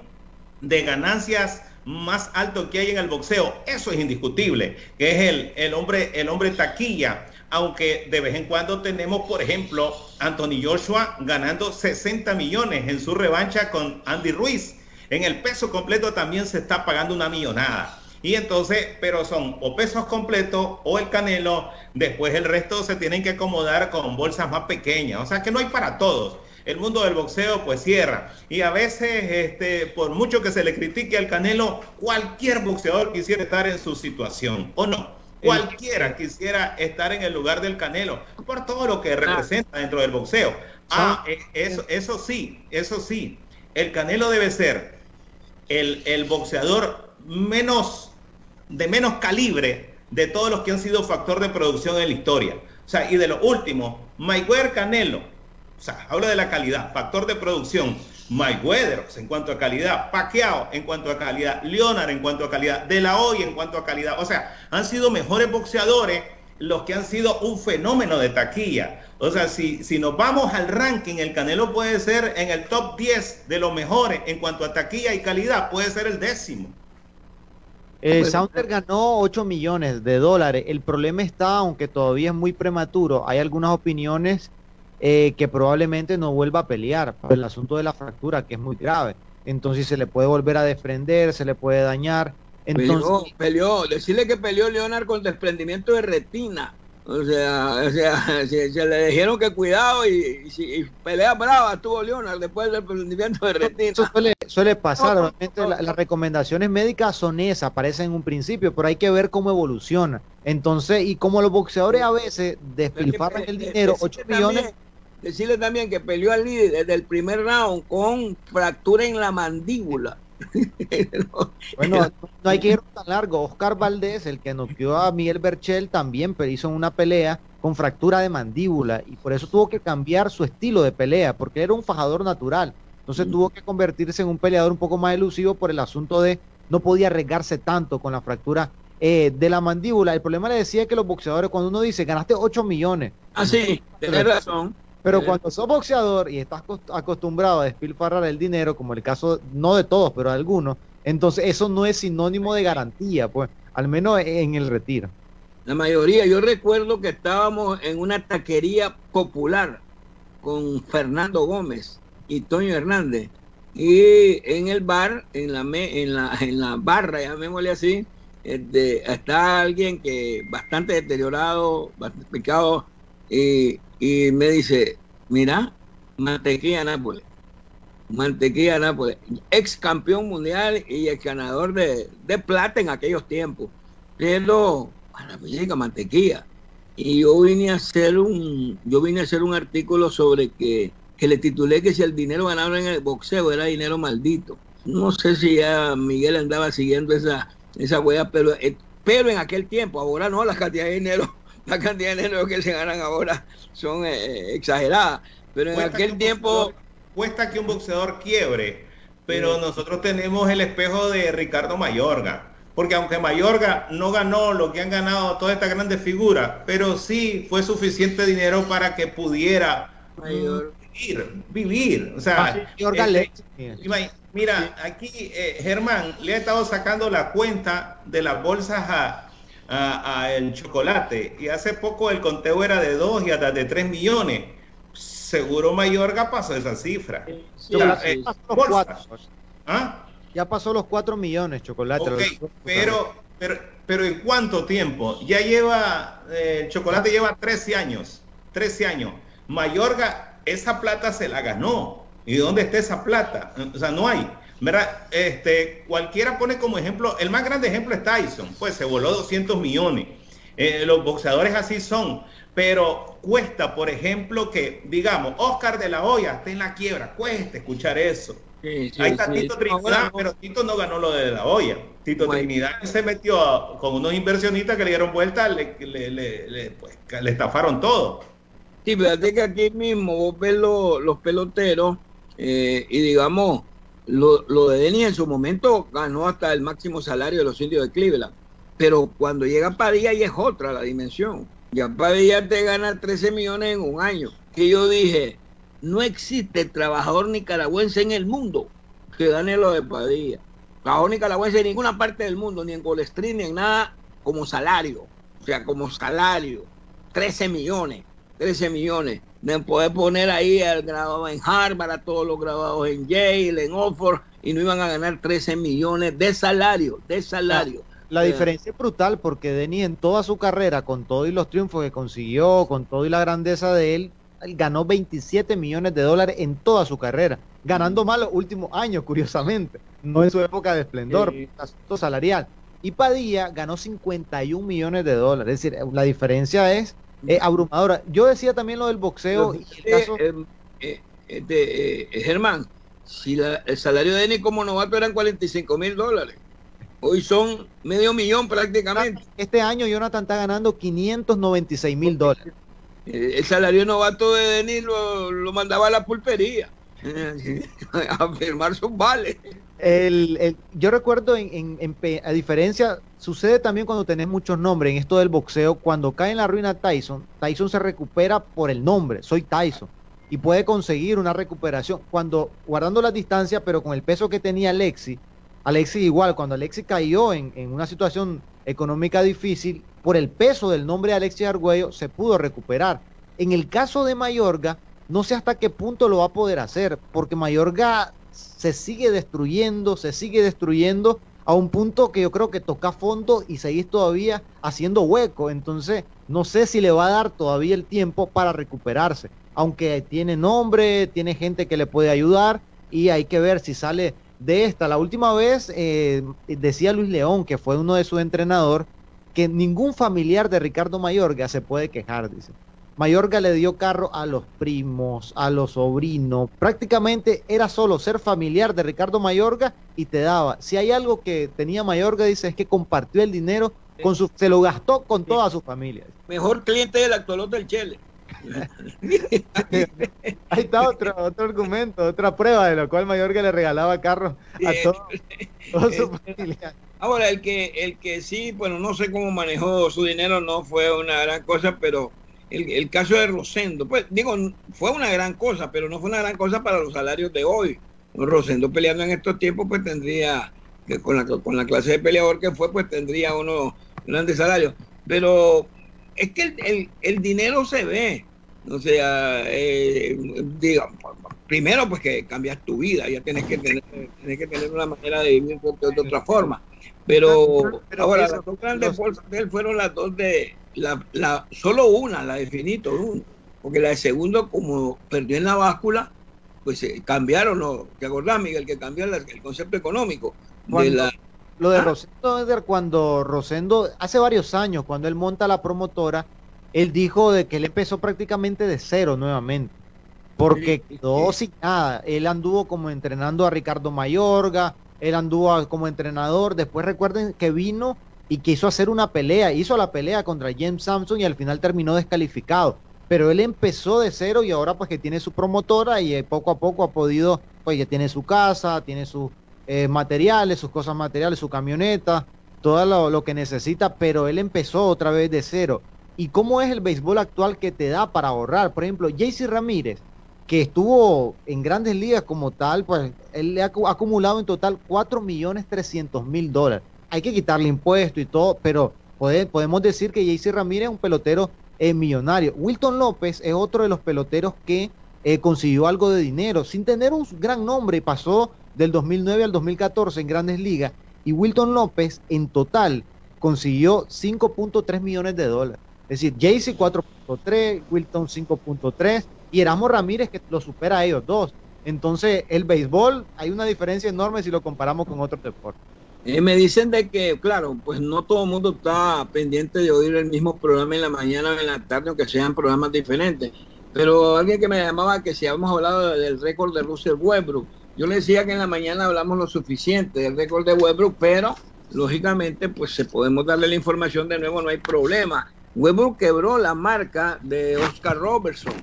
de ganancias más alto que hay en el boxeo. Eso es indiscutible, que es el, el, hombre, el hombre taquilla. Aunque de vez en cuando tenemos, por ejemplo, Anthony Joshua ganando 60 millones en su revancha con Andy Ruiz. En el peso completo también se está pagando una millonada. Y entonces, pero son o pesos completos o el canelo, después el resto se tienen que acomodar con bolsas más pequeñas. O sea que no hay para todos el mundo del boxeo pues cierra. Y a veces, este, por mucho que se le critique al Canelo, cualquier boxeador quisiera estar en su situación, ¿o no? Cualquiera quisiera estar en el lugar del Canelo, por todo lo que representa dentro del boxeo. Ah, eh, eso, eso sí, eso sí. El Canelo debe ser el, el boxeador menos, de menos calibre de todos los que han sido factor de producción en la historia. O sea, y de lo último, Mayweather Canelo, o sea, habla de la calidad, factor de producción. Mike Weather en cuanto a calidad, Pacquiao en cuanto a calidad, Leonard en cuanto a calidad, De La Hoya en cuanto a calidad. O sea, han sido mejores boxeadores los que han sido un fenómeno de taquilla. O sea, si, si nos vamos al ranking, el Canelo puede ser en el top 10 de los mejores en cuanto a taquilla y calidad, puede ser el décimo. Eh, Sounder ganó 8 millones de dólares. El problema está, aunque todavía es muy prematuro, hay algunas opiniones eh, que probablemente no vuelva a pelear por el asunto de la fractura, que es muy grave. Entonces se le puede volver a desprender, se le puede dañar. Entonces, peleó, decirle que peleó Leonard con desprendimiento de retina. O sea, o sea se, le dijeron que cuidado y, pelea brava tuvo Leonard después del desprendimiento de retina. Eso suele, pasar, obviamente las recomendaciones médicas son esas, aparecen en un principio, pero hay que ver cómo evoluciona. Entonces, y como los boxeadores a veces despilfarran el dinero, 8 millones decirle también que peleó al líder desde el primer round con fractura en la mandíbula. bueno, no hay que ir tan largo. Oscar Valdés, el que noqueó a Miguel Berchel, también hizo una pelea con fractura de mandíbula y por eso tuvo que cambiar su estilo de pelea, porque era un fajador natural. Entonces mm. tuvo que convertirse en un peleador un poco más elusivo por el asunto de no podía arriesgarse tanto con la fractura eh, de la mandíbula. El problema le decía que los boxeadores, cuando uno dice ganaste 8 millones. Ah, sí, tenés razón. Pero cuando sos boxeador y estás acostumbrado a despilfarrar el dinero, como el caso, no de todos, pero de algunos, entonces eso no es sinónimo de garantía, pues, al menos en el retiro. La mayoría, yo recuerdo que estábamos en una taquería popular con Fernando Gómez y Toño Hernández. Y en el bar, en la, en la, en la barra, llamémosle así, este, está alguien que bastante deteriorado, bastante picado, y, y me dice, mira, mantequilla Nápoles, mantequilla Nápoles, ex campeón mundial y el ganador de, de plata en aquellos tiempos, pero a la música mantequilla. Y yo vine a hacer un, yo vine a hacer un artículo sobre que, que le titulé que si el dinero ganado en el boxeo era dinero maldito. No sé si ya Miguel andaba siguiendo esa, esa huella, pero, eh, pero en aquel tiempo, ahora no, la cantidad de dinero, la cantidad de dinero que se ganan ahora son eh, exageradas. Pero en Cuesta aquel tiempo, boxeador- cuesta que un boxeador quiebre, pero nosotros tenemos el espejo de Ricardo Mayorga. Porque aunque Mayorga no ganó lo que han ganado todas estas grandes figuras, pero sí fue suficiente dinero para que pudiera Mayor- vivir, vivir. O sea, Mayorga este, Mira, aquí eh, Germán le ha estado sacando la cuenta de las bolsas a, a- a el chocolate y hace poco el conteo era de 2 y hasta de 3 millones. Seguro Mayorga pasó esa cifra. Sí, Ya, sí, eh, sí. pasó los cuatro. ¿Ah? Ya pasó los 4 millones, chocolate. Los- pero, pero, pero ¿en cuánto tiempo? Ya lleva, eh, el chocolate lleva 13 años, 13 años. Mayorga, esa plata se la ganó. ¿Y dónde está esa plata? O sea, no hay. ¿Verdad? Este, cualquiera pone como ejemplo, el más grande ejemplo es Tyson, pues se voló 200 millones. Eh, los boxeadores así son, pero cuesta, por ejemplo, que, digamos, Oscar de la Hoya está en la quiebra, cuesta escuchar eso. Sí, sí, Ahí está sí. Tito Trinidad, pero Tito no ganó lo de la olla. Tito Bueno. Trinidad se metió a- con unos inversionistas que le dieron vuelta, le, le, le- pues, le estafaron todo. Sí, fíjate que aquí mismo vos ves lo- los peloteros eh, y digamos, lo, lo de Denis en su momento ganó hasta el máximo salario de los indios de Cleveland. Pero cuando llega Padilla ya es otra la dimensión. Ya Padilla te gana 13 millones en un año. Que yo dije, no existe trabajador nicaragüense en el mundo que gane lo de Padilla. Trabajador nicaragüense en ninguna parte del mundo, ni en Golestrín, ni en nada, como salario. O sea, como salario. 13 millones. 13 millones. De poder poner ahí al graduado en Harvard, a todos los graduados en Yale, en Oxford, y no iban a ganar 13 millones de salario, de salario. La Eh, diferencia es brutal porque Denis en toda su carrera, con todo y los triunfos que consiguió, con todo y la grandeza de él, él ganó 27 millones de dólares en toda su carrera, ganando más los últimos años, curiosamente, no en su época de esplendor, Sí. asunto salarial. Y Padilla ganó 51 millones de dólares, es decir, la diferencia es eh, abrumadora. Yo decía también lo del boxeo y el caso... Eh, eh, eh, Germán, si la- el salario de Denis como novato eran 45 mil dólares, hoy son medio millón prácticamente. Este año Jonathan está ganando 596 mil dólares. El salario novato de Denis lo, lo mandaba a la pulpería a firmar sus vales. El, yo recuerdo, en, en- a diferencia, sucede también cuando tenés muchos nombres en esto del boxeo, cuando cae en la ruina Tyson, Tyson se recupera por el nombre, soy Tyson, y puede conseguir una recuperación. Cuando, guardando la distancia, pero con el peso que tenía Alexi, Alexi igual, cuando Alexi cayó en, una situación económica difícil, por el peso del nombre de Alexi Argüello, se pudo recuperar. En el caso de Mayorga, no sé hasta qué punto lo va a poder hacer, porque Mayorga se sigue destruyendo, se sigue destruyendo a un punto que yo creo que toca fondo y seguís todavía haciendo hueco. Entonces, no sé si le va a dar todavía el tiempo para recuperarse. Aunque tiene nombre, tiene gente que le puede ayudar y hay que ver si sale de esta. La última vez eh, decía Luis León, que fue uno de sus entrenadores, que ningún familiar de Ricardo Mayorga se puede quejar, dice. Mayorga le dio carro a los primos, a los sobrinos. Prácticamente era solo ser familiar de Ricardo Mayorga y te daba. Si hay algo que tenía Mayorga, dice, es que compartió el dinero con su, se lo gastó con toda su familia. Mejor cliente del actual del Chele. Ahí está otro, otro argumento, otra prueba de lo cual Mayorga le regalaba carros a todo, toda su familia. Ahora, el que, el que sí, bueno, no sé cómo manejó su dinero, no fue una gran cosa, pero el, el caso de Rosendo, pues digo, fue una gran cosa, pero no fue una gran cosa para los salarios de hoy. Rosendo peleando en estos tiempos, pues tendría, que con la, con la clase de peleador que fue, pues tendría unos grandes salarios. Pero es que el, el, el dinero se ve. O sea, eh, diga, primero pues que cambias tu vida, ya tienes que tener tener que tener una manera de vivir de, otra forma. Pero, ahora, las dos grandes bolsas de él fueron las dos de, la, la, solo una, la de Finito, porque la de segundo, como perdió en la báscula, pues eh, cambiaron, ¿no? ¿te acordás, Miguel, que cambió el, concepto económico? de la, lo de ah. Rosendo, cuando Rosendo, hace varios años, cuando él monta la promotora, él dijo de que él empezó prácticamente de cero nuevamente, porque quedó sin nada. Él anduvo como entrenando a Ricardo Mayorga, él anduvo como entrenador, después recuerden que vino y quiso hacer una pelea, hizo la pelea contra James Samson y al final terminó descalificado. Pero él empezó de cero y ahora pues que tiene su promotora y eh, poco a poco ha podido, pues ya tiene su casa, tiene sus eh, materiales, sus cosas materiales, su camioneta, todo lo, que necesita, pero él empezó otra vez de cero. ¿Y cómo es el béisbol actual que te da para ahorrar? Por ejemplo, JC Ramírez, que estuvo en grandes ligas como tal, pues él le ha acumulado en total 4 millones 300 mil dólares. Hay que quitarle impuestos y todo, pero podemos decir que JC Ramírez es un pelotero eh, millonario. Wilton López es otro de los peloteros que eh, consiguió algo de dinero sin tener un gran nombre y pasó del 2009 al 2014 en grandes ligas. Y Wilton López en total consiguió 5.3 millones de dólares. Es decir, Jaycee 4.3, Wilton 5.3 y Erasmo Ramírez que lo supera a ellos dos. Entonces, el béisbol hay una diferencia enorme si lo comparamos con otros deportes. Me dicen de que, claro, pues no todo el mundo está pendiente de oír el mismo programa en la mañana o en la tarde, aunque sean programas diferentes. Pero alguien que me llamaba que si habíamos hablado del récord de Russell Westbrook, yo le decía que en la mañana hablamos lo suficiente del récord de Westbrook, pero lógicamente, pues se podemos darle la información de nuevo, no hay problema. Westbrook quebró la marca de Oscar Robertson,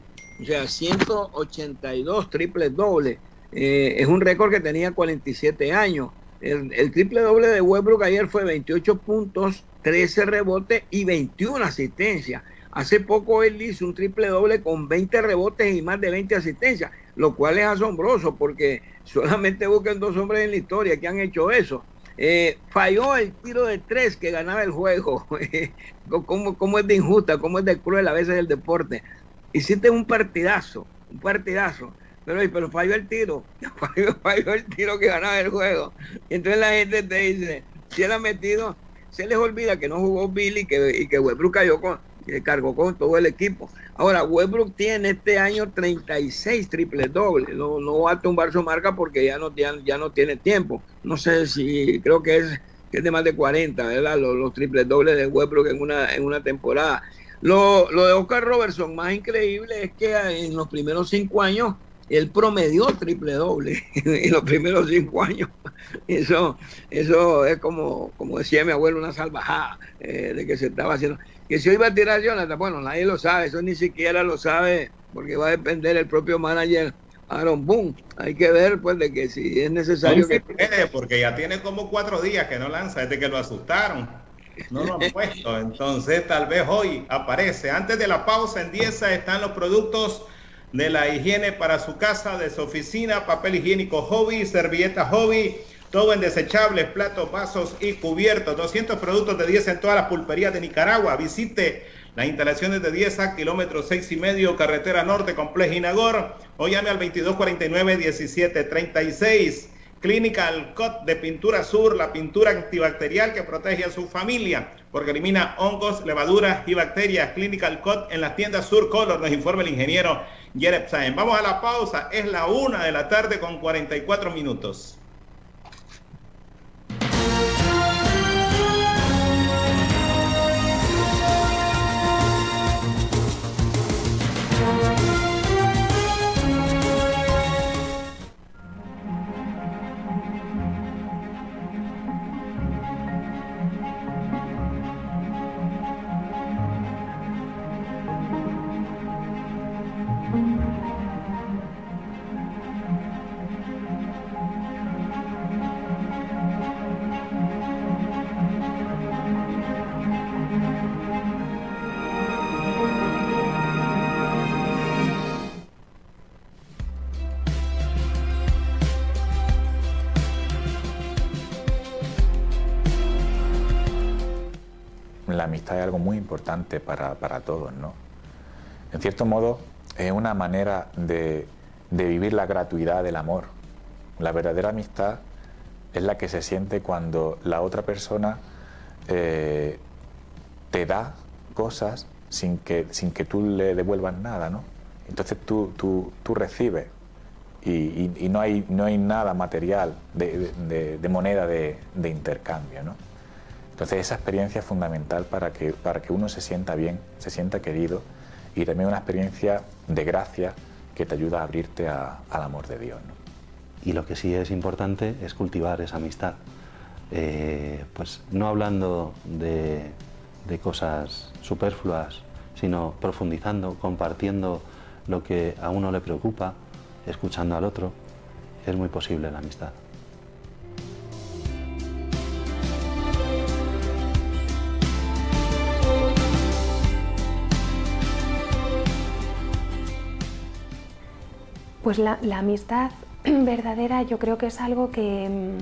o sea, 182 triple doble. Eh, es un récord que tenía 47 años. El, triple doble de Westbrook ayer fue 28 puntos, 13 rebotes y 21 asistencias. Hace poco él hizo un triple doble con 20 rebotes y más de 20 asistencias, lo cual es asombroso porque solamente buscan dos hombres en la historia que han hecho eso. Eh, falló el tiro de tres que ganaba el juego. ¿Cómo, es de injusta, cómo es de cruel a veces el deporte. Hiciste un partidazo, un partidazo, pero, pero falló el tiro, falló, el tiro que ganaba el juego. Y entonces la gente te dice, si él ha metido, se les olvida que no jugó Billy que, y que Westbrook cayó con, que cargó con todo el equipo. Ahora, Westbrook tiene este año 36 triples dobles. No, no va a tumbar su marca porque ya no, ya, no tiene tiempo. No sé si, creo que es, es de más de 40, ¿verdad? Los, los triples dobles de Westbrook en una, en una temporada. Lo, lo de Oscar Robertson, más increíble es que en los primeros cinco años él promedió triple doble en los primeros cinco años. Eso, eso es como, como decía mi abuelo, una salvajada eh, de que se estaba haciendo. Que si hoy va a tirar Jonathan, bueno, nadie lo sabe, eso ni siquiera lo sabe, porque va a depender el propio manager Aaron Boone. Hay que ver, pues, de que si es necesario que. porque ya tiene como cuatro días que no lanza, desde que lo asustaron. No lo han puesto, entonces tal vez hoy aparece. Antes de la pausa, en 10 están los productos de la higiene para su casa, de su oficina, papel higiénico hobby, servilleta hobby todo en desechables, platos, vasos y cubiertos. 200 productos de 10 en todas las pulperías de Nicaragua. Visite las instalaciones de 10 a kilómetros 6 y medio, carretera norte, complejo Inagor. O llame al 2249-1736. Clinical Cut de Pintura Sur, la pintura antibacterial que protege a su familia porque elimina hongos, levaduras y bacterias. Clinical Cut en las tiendas Sur Color, nos informa el ingeniero Jerep Saen. Vamos a la pausa, es la una de la tarde con 44 minutos. Es algo muy importante para, todos, ¿no? En cierto modo, es una manera de, vivir la gratuidad del amor. La verdadera amistad es la que se siente cuando la otra persona eh, te da cosas sin que, sin que tú le devuelvas nada, ¿no? Entonces tú, tú, tú recibes y, no, hay, no hay nada material de, moneda de, intercambio, ¿no? Entonces esa experiencia es fundamental para que, para que uno se sienta bien, se sienta querido y también una experiencia de gracia que te ayuda a abrirte al amor de Dios. Y lo que sí es importante es cultivar esa amistad. Eh, pues no hablando de, de cosas superfluas, sino profundizando, compartiendo lo que a uno le preocupa, escuchando al otro, es muy posible la amistad. Pues la, amistad verdadera yo creo que es algo que,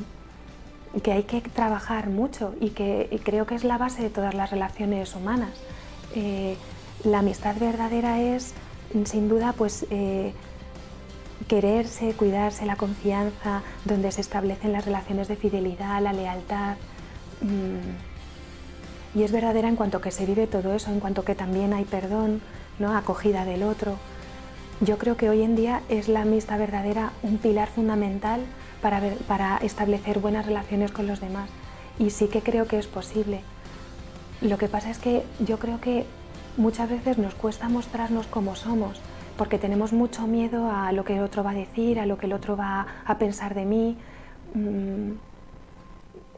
mm, que hay que trabajar mucho y que creo que es la base de todas las relaciones humanas. Eh, la amistad verdadera es, sin duda, pues eh, quererse, cuidarse, la confianza, donde se establecen las relaciones de fidelidad, la lealtad. Mm, y es verdadera en cuanto que se vive todo eso, en cuanto que también hay perdón, ¿no? acogida del otro. Yo creo que hoy en día es la amistad verdadera un pilar fundamental para, para establecer buenas relaciones con los demás. Y sí que creo que es posible. Lo que pasa es que yo creo que muchas veces nos cuesta mostrarnos como somos, porque tenemos mucho miedo a lo que el otro va a decir, a lo que el otro va a pensar de mí. Mm,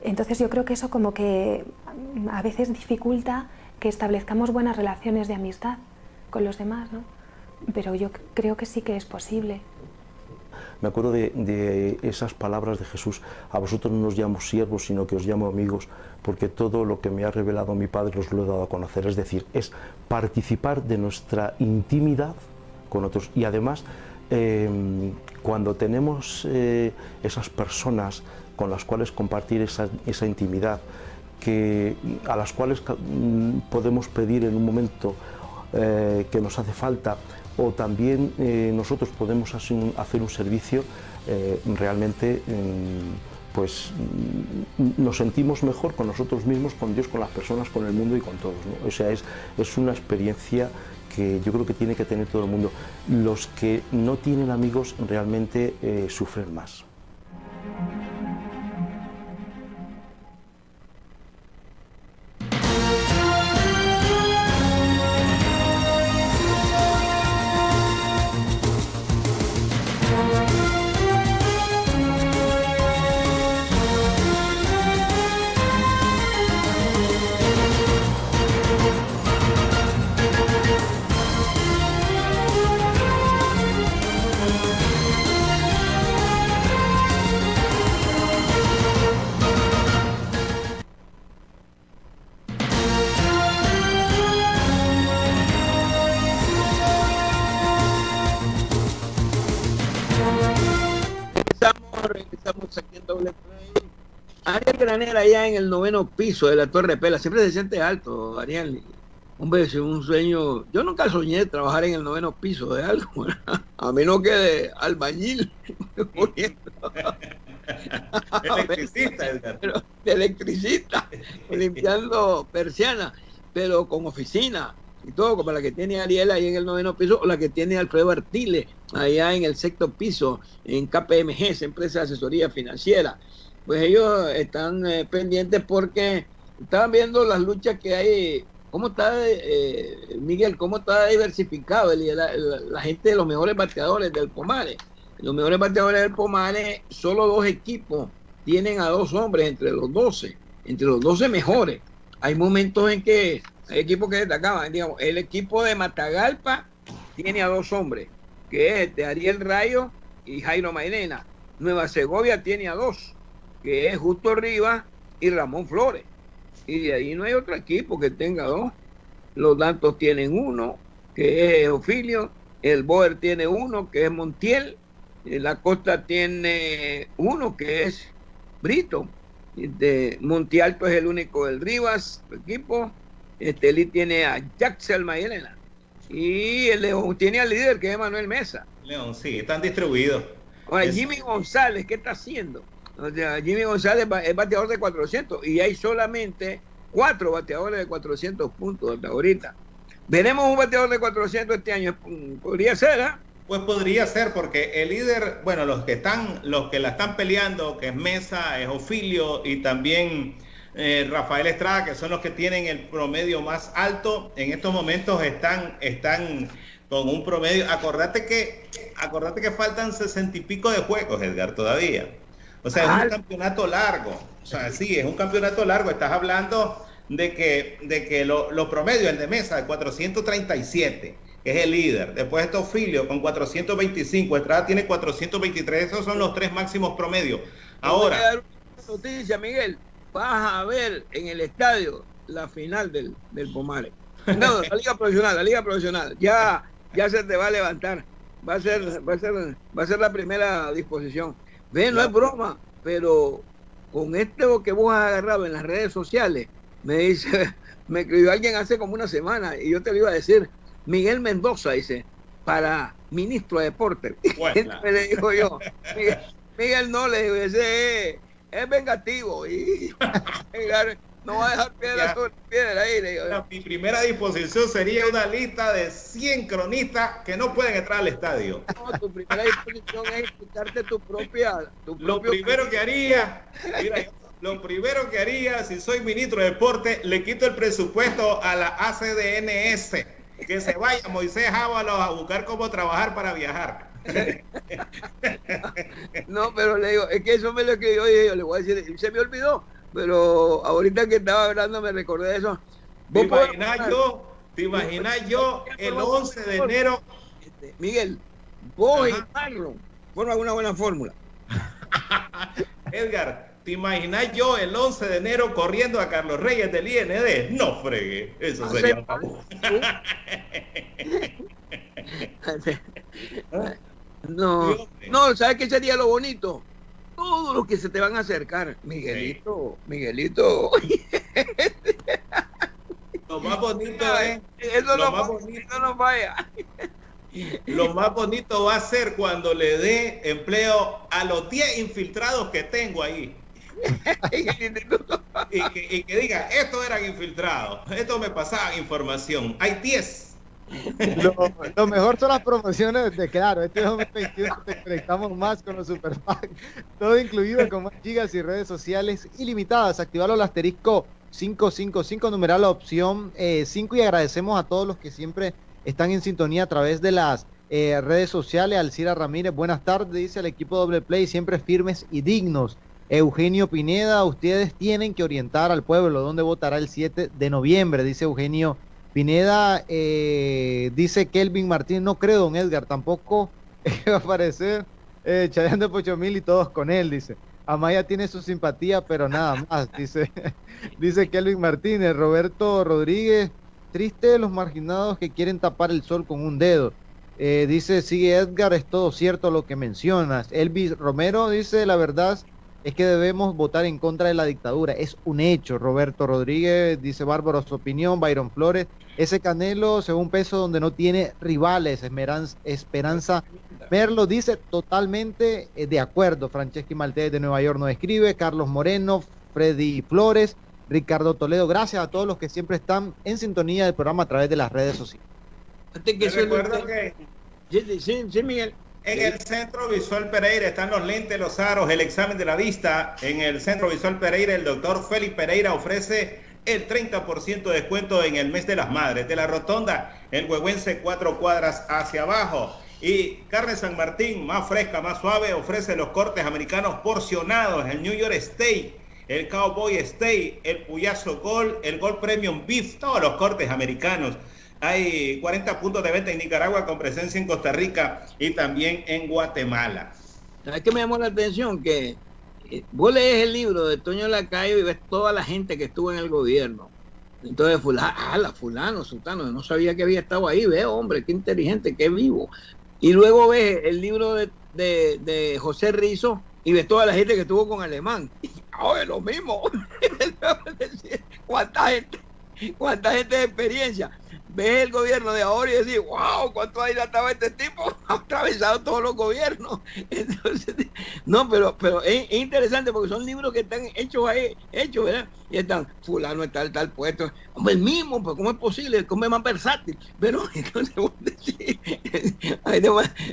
entonces yo creo que eso como que a veces dificulta que establezcamos buenas relaciones de amistad con los demás, ¿no? Pero yo creo que sí que es posible. Me acuerdo de, esas palabras de Jesús, a vosotros no os llamo siervos, sino que os llamo amigos, porque todo lo que me ha revelado mi Padre os lo he dado a conocer. Es decir, es participar de nuestra intimidad con otros. Y además, em, cuando tenemos eh, esas personas con las cuales compartir esa, esa intimidad, que, a las cuales mm, podemos pedir en un momento eh, que nos hace falta, o también eh, nosotros podemos hacer un, servicio eh, realmente mm, pues mm, nos sentimos mejor con nosotros mismos, con Dios, con las personas, con el mundo y con todos. O sea, es, es una experiencia que yo creo que tiene que tener todo el mundo. Los que no tienen amigos realmente eh, sufren más. Allá en el noveno piso de la Torre Pela. Siempre se siente alto, Ariel. Hombre, es un sueño. Yo nunca soñé trabajar en el noveno piso de algo, a menos que de albañil. electricista, de electricista, limpiando persiana, pero con oficina y todo, como la que tiene Ariel ahí en el noveno piso, o la que tiene Alfredo Artile allá en el sexto piso, en KPMG, esa empresa de asesoría financiera pues ellos están eh, pendientes porque estaban viendo las luchas que hay, cómo está, eh, Miguel, cómo está diversificado la, gente de los mejores bateadores del Pomare. Los mejores bateadores del Pomare, solo dos equipos tienen a dos hombres entre los 12, entre los 12 mejores. Hay momentos en que hay equipos que destacaban, digamos, el equipo de Matagalpa tiene a dos hombres, que es este Ariel Rayo y Jairo Mairena. Nueva Segovia tiene a dos que es Justo Rivas y Ramón Flores. Y de ahí no hay otro equipo que tenga dos. Los Dantos tienen uno, que es Ofilio. El Boer tiene uno, que es Montiel. La Costa tiene uno, que es Brito. De Montialto es el único del Rivas, equipo. Estelí tiene a Jaxel Mayelena. Y el León tiene al líder, que es Manuel Mesa. León, sí, están distribuidos. Jimmy González, ¿qué está haciendo? Jimmy González es bateador de 400 y hay solamente cuatro bateadores de 400 puntos hasta ahorita. Veremos un bateador de 400 este año. Podría ser, ¿ah? Pues podría ser, porque el líder, bueno, los que están, los que la están peleando, que es Mesa, es Ofilio y también eh, Rafael Estrada, que son los que tienen el promedio más alto, en estos momentos están, están con un promedio. Acordate que, acordate que faltan sesenta y pico de juegos, Edgar, todavía. O sea, es un campeonato largo. O sea, sí, es un campeonato largo. Estás hablando de que, de que lo, lo promedio, el de mesa, de 437, que es el líder. Después está Ofilio con 425. Estrada tiene 423. Esos son los tres máximos promedios. Ahora. Noticia, Miguel. Vas a ver en el estadio la final del, del Pomare. No, la liga profesional, la liga profesional. Ya, ya se te va a levantar. Va a ser, va a ser, va a ser la primera disposición. Ve, no es broma, pero con esto que vos has agarrado en las redes sociales, me dice, me escribió alguien hace como una semana y yo te lo iba a decir, Miguel Mendoza dice, para ministro de deporte. le digo yo, Miguel, no, le digo, ese es, vengativo y no va a dejar piedra sobre piedra ahí. Le digo, mi primera disposición sería una lista de 100 cronistas que no pueden entrar al estadio. No, tu primera disposición es quitarte tu propia... Tu Lo primero que haría, mira, lo primero que haría si soy ministro de deporte, le quito el presupuesto a la ACDNS. Que se vaya Moisés Ábalos a buscar cómo trabajar para viajar. no, pero le digo, es que eso me lo que yo, yo le voy a decir, se me olvidó, pero ahorita que estaba hablando me recordé eso. ¿Te imaginas yo, te imaginas yo el 11 de enero? Este, Miguel, vos y Marlon forman una buena fórmula. Edgar, ¿te imaginas yo el 11 de enero corriendo a Carlos Reyes del IND? No fregue, eso sería No, no, ¿sabes qué sería lo bonito? Todos los que se te van a acercar, Miguelito, Miguelito. Lo más bonito es. Eso lo más bonito no vaya. Lo más bonito va a ser cuando le dé empleo a los 10 infiltrados que tengo ahí. y, que, y, que, diga, estos eran infiltrados, estos me pasaban información. Hay 10 lo, mejor son las promociones de claro, este 2021 te conectamos más con los super todo incluido con más gigas y redes sociales ilimitadas. Activar el asterisco 555, numeral la opción 5 eh, y agradecemos a todos los que siempre están en sintonía a través de las eh, redes sociales. Alcira Ramírez, buenas tardes, dice el equipo Doble Play, siempre firmes y dignos. Eugenio Pineda, ustedes tienen que orientar al pueblo dónde votará el 7 de noviembre, dice Eugenio Pineda eh, dice Kelvin Martín, no creo, don Edgar, tampoco va a aparecer eh, de Pochomil y todos con él, dice. Amaya tiene su simpatía, pero nada más, dice, dice Kelvin Martínez. Roberto Rodríguez, triste de los marginados que quieren tapar el sol con un dedo. Eh, dice, sigue Edgar, es todo cierto lo que mencionas. Elvis Romero dice, la verdad es que debemos votar en contra de la dictadura. Es un hecho. Roberto Rodríguez dice, bárbaro su opinión. Byron Flores ese Canelo, según peso, donde no tiene rivales, Esperanza, Esperanza Merlo dice totalmente eh, de acuerdo. Franceschi Maltés de Nueva York nos escribe, Carlos Moreno, Freddy Flores, Ricardo Toledo. Gracias a todos los que siempre están en sintonía del programa a través de las redes sociales. que recuerdo que En el Centro Visual Pereira están los lentes, los aros, el examen de la vista. En el Centro Visual Pereira, el doctor Félix Pereira ofrece el 30% de descuento en el mes de las madres. De la rotonda, el huehuense cuatro cuadras hacia abajo. Y Carne San Martín, más fresca, más suave, ofrece los cortes americanos porcionados, el New York Steak, el Cowboy Steak, el Puyazo Gold, el Gold Premium Beef, todos los cortes americanos. Hay 40 puntos de venta en Nicaragua con presencia en Costa Rica y también en Guatemala. ¿Sabes qué me llamó la atención? Que eh, vos lees el libro de Toño Lacayo y ves toda la gente que estuvo en el gobierno. Entonces, fulano, ah, la fulano, sultano, no sabía que había estado ahí, ve, hombre, qué inteligente, qué vivo. Y luego ves el libro de, de, José Rizo y ves toda la gente que estuvo con Alemán. Oye, lo mismo. ¿Cuánta gente? ¿Cuánta gente de experiencia? Ves el gobierno de ahora y decís, wow, ¿cuánto ha dilatado este tipo? Ha atravesado todos los gobiernos. Entonces, no, pero, pero es, interesante porque son libros que están hechos ahí, hechos, ¿verdad? Y están, fulano está en tal puesto, el mismo, pues ¿cómo es posible? ¿Cómo es más versátil? Pero entonces, hay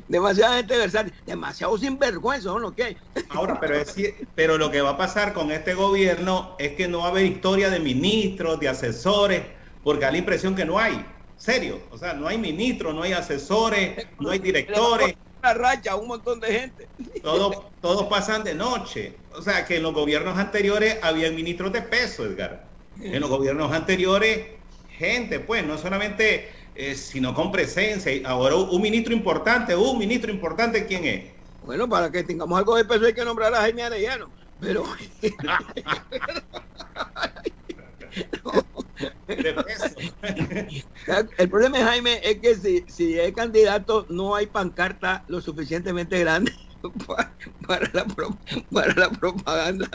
demasiada gente versátil, demasiado sinvergüenza, ¿no? Lo que. Ahora, pero, es, pero lo que va a pasar con este gobierno es que no va a haber historia de ministros, de asesores, porque da la impresión que no hay. Serio, o sea, no hay ministros, no hay asesores, no hay directores. Una racha, un montón de gente. Todos, todos pasan de noche. O sea, que en los gobiernos anteriores había ministros de peso, Edgar. En los gobiernos anteriores, gente, pues, no solamente, eh, sino con presencia. Ahora, un ministro importante, un ministro importante, ¿quién es? Bueno, para que tengamos algo de peso hay que nombrar a Jaime Arellano. Pero. El problema, Jaime, es que si, es candidato no hay pancarta lo suficientemente grande para, la, para la propaganda.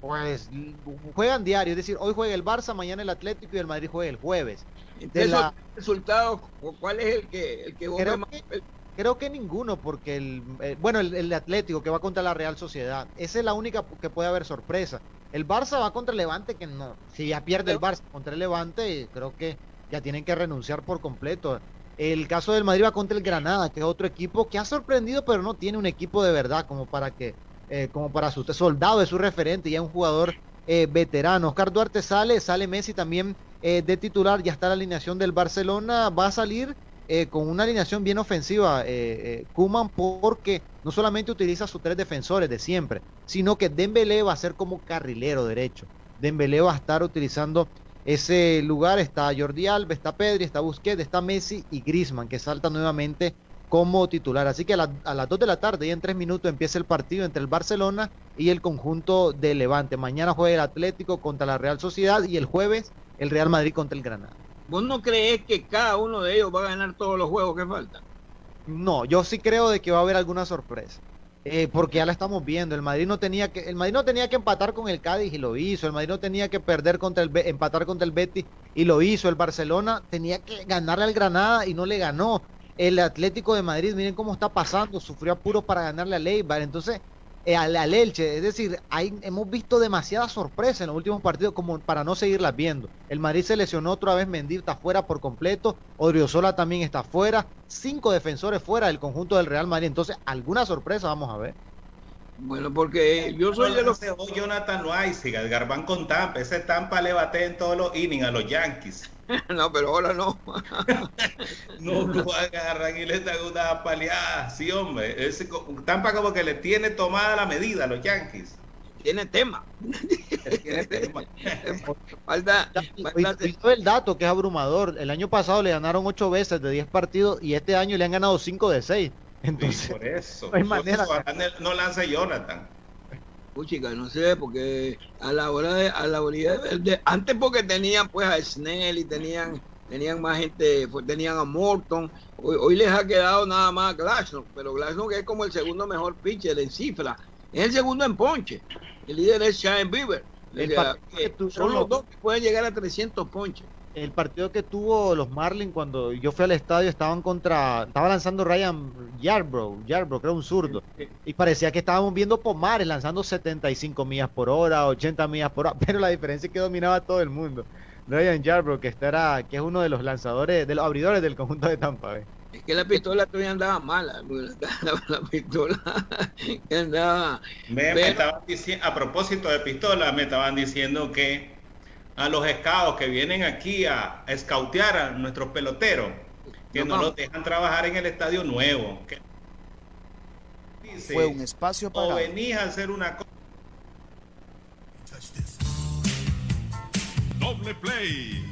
Pues juegan diario, es decir, hoy juega el Barça, mañana el Atlético y el Madrid juega el jueves. De la... resultados, ¿cuál es el que, el que creo, que, creo que ninguno, porque el, eh, bueno, el, Atlético que va contra la Real Sociedad, esa es la única que puede haber sorpresa. El Barça va contra el Levante, que no, si ya pierde el Barça contra el Levante, creo que ya tienen que renunciar por completo. El caso del Madrid va contra el Granada, que es otro equipo que ha sorprendido, pero no tiene un equipo de verdad como para que eh, como para su soldado, es su referente, ya un jugador eh, veterano. Oscar Duarte sale, sale Messi también eh, de titular, ya está la alineación del Barcelona, va a salir con una alineación bien ofensiva, Kuman, porque no solamente utiliza sus tres defensores de siempre, sino que Dembélé va a ser como carrilero derecho. Dembélé va a estar utilizando ese lugar, está Jordi Alba, está Pedri, está Busquets, está Messi y Grisman, que salta nuevamente como titular. Así que a, las 2 de la tarde y en 3 minutos empieza el partido entre el Barcelona y el conjunto de Levante. Mañana juega el Atlético contra la Real Sociedad y el jueves el Real Madrid contra el Granada. ¿Vos no crees que cada uno de ellos va a ganar todos los juegos que faltan? No, yo sí creo de que va a haber alguna sorpresa. Eh, porque ya la estamos viendo. El Madrid no tenía que, el Madrid no tenía que empatar con el Cádiz y lo hizo. El Madrid no tenía que perder contra el empatar contra el Betis y lo hizo. El Barcelona tenía que ganarle al Granada y no le ganó el Atlético de Madrid, miren cómo está pasando, sufrió apuros para ganarle a Leibar, entonces eh, al, Elche, es decir, hay, hemos visto demasiadas sorpresas en los últimos partidos como para no seguirlas viendo. El Madrid se lesionó otra vez, Mendy está fuera por completo, Odriozola también está fuera, cinco defensores fuera del conjunto del Real Madrid, entonces alguna sorpresa vamos a ver. Bueno, porque yo soy de los Jonathan Loaiziga, el Garbán con Tampa, ese Tampa le bate en todos los innings a los Yankees. no, pero ahora no. no lo agarran y le dan una paliada. Sí, hombre. Ese, Tampa como que le tiene tomada la medida a los Yankees. Tiene tema. tiene tema. falta, el dato que es abrumador. El año pasado le ganaron 8 veces de 10 partidos y este año le han ganado 5 de 6. Entonces, por eso. No, hay manera. no lanza Jonathan. Puchica, no sé, porque a la hora de, a la hora de, antes porque tenían pues a Snell y tenían, tenían más gente, pues, tenían a Morton, hoy, les ha quedado nada más a pero Glasnow que es como el segundo mejor pitcher en cifra, es el segundo en ponche, el líder es Shane Bieber, son los dos que pueden llegar a 300 ponches el partido que tuvo los Marlins cuando yo fui al estadio estaban contra estaba lanzando Ryan Yarbrough, Yarbrough era un zurdo. Y parecía que estábamos viendo Pomares lanzando 75 millas por hora 80 millas por hora pero la diferencia es que dominaba a todo el mundo. Ryan Yarbrough que era que es uno de los lanzadores de los abridores del conjunto de Tampa es que la pistola todavía andaba mala la, pistola andaba. Me, estaban diciendo a propósito de pistola me estaban diciendo que a los scouts que vienen aquí a, escautear a nuestros peloteros, que no, los dejan trabajar en el estadio nuevo. Fue un espacio para... O venís a hacer una cosa Doble play.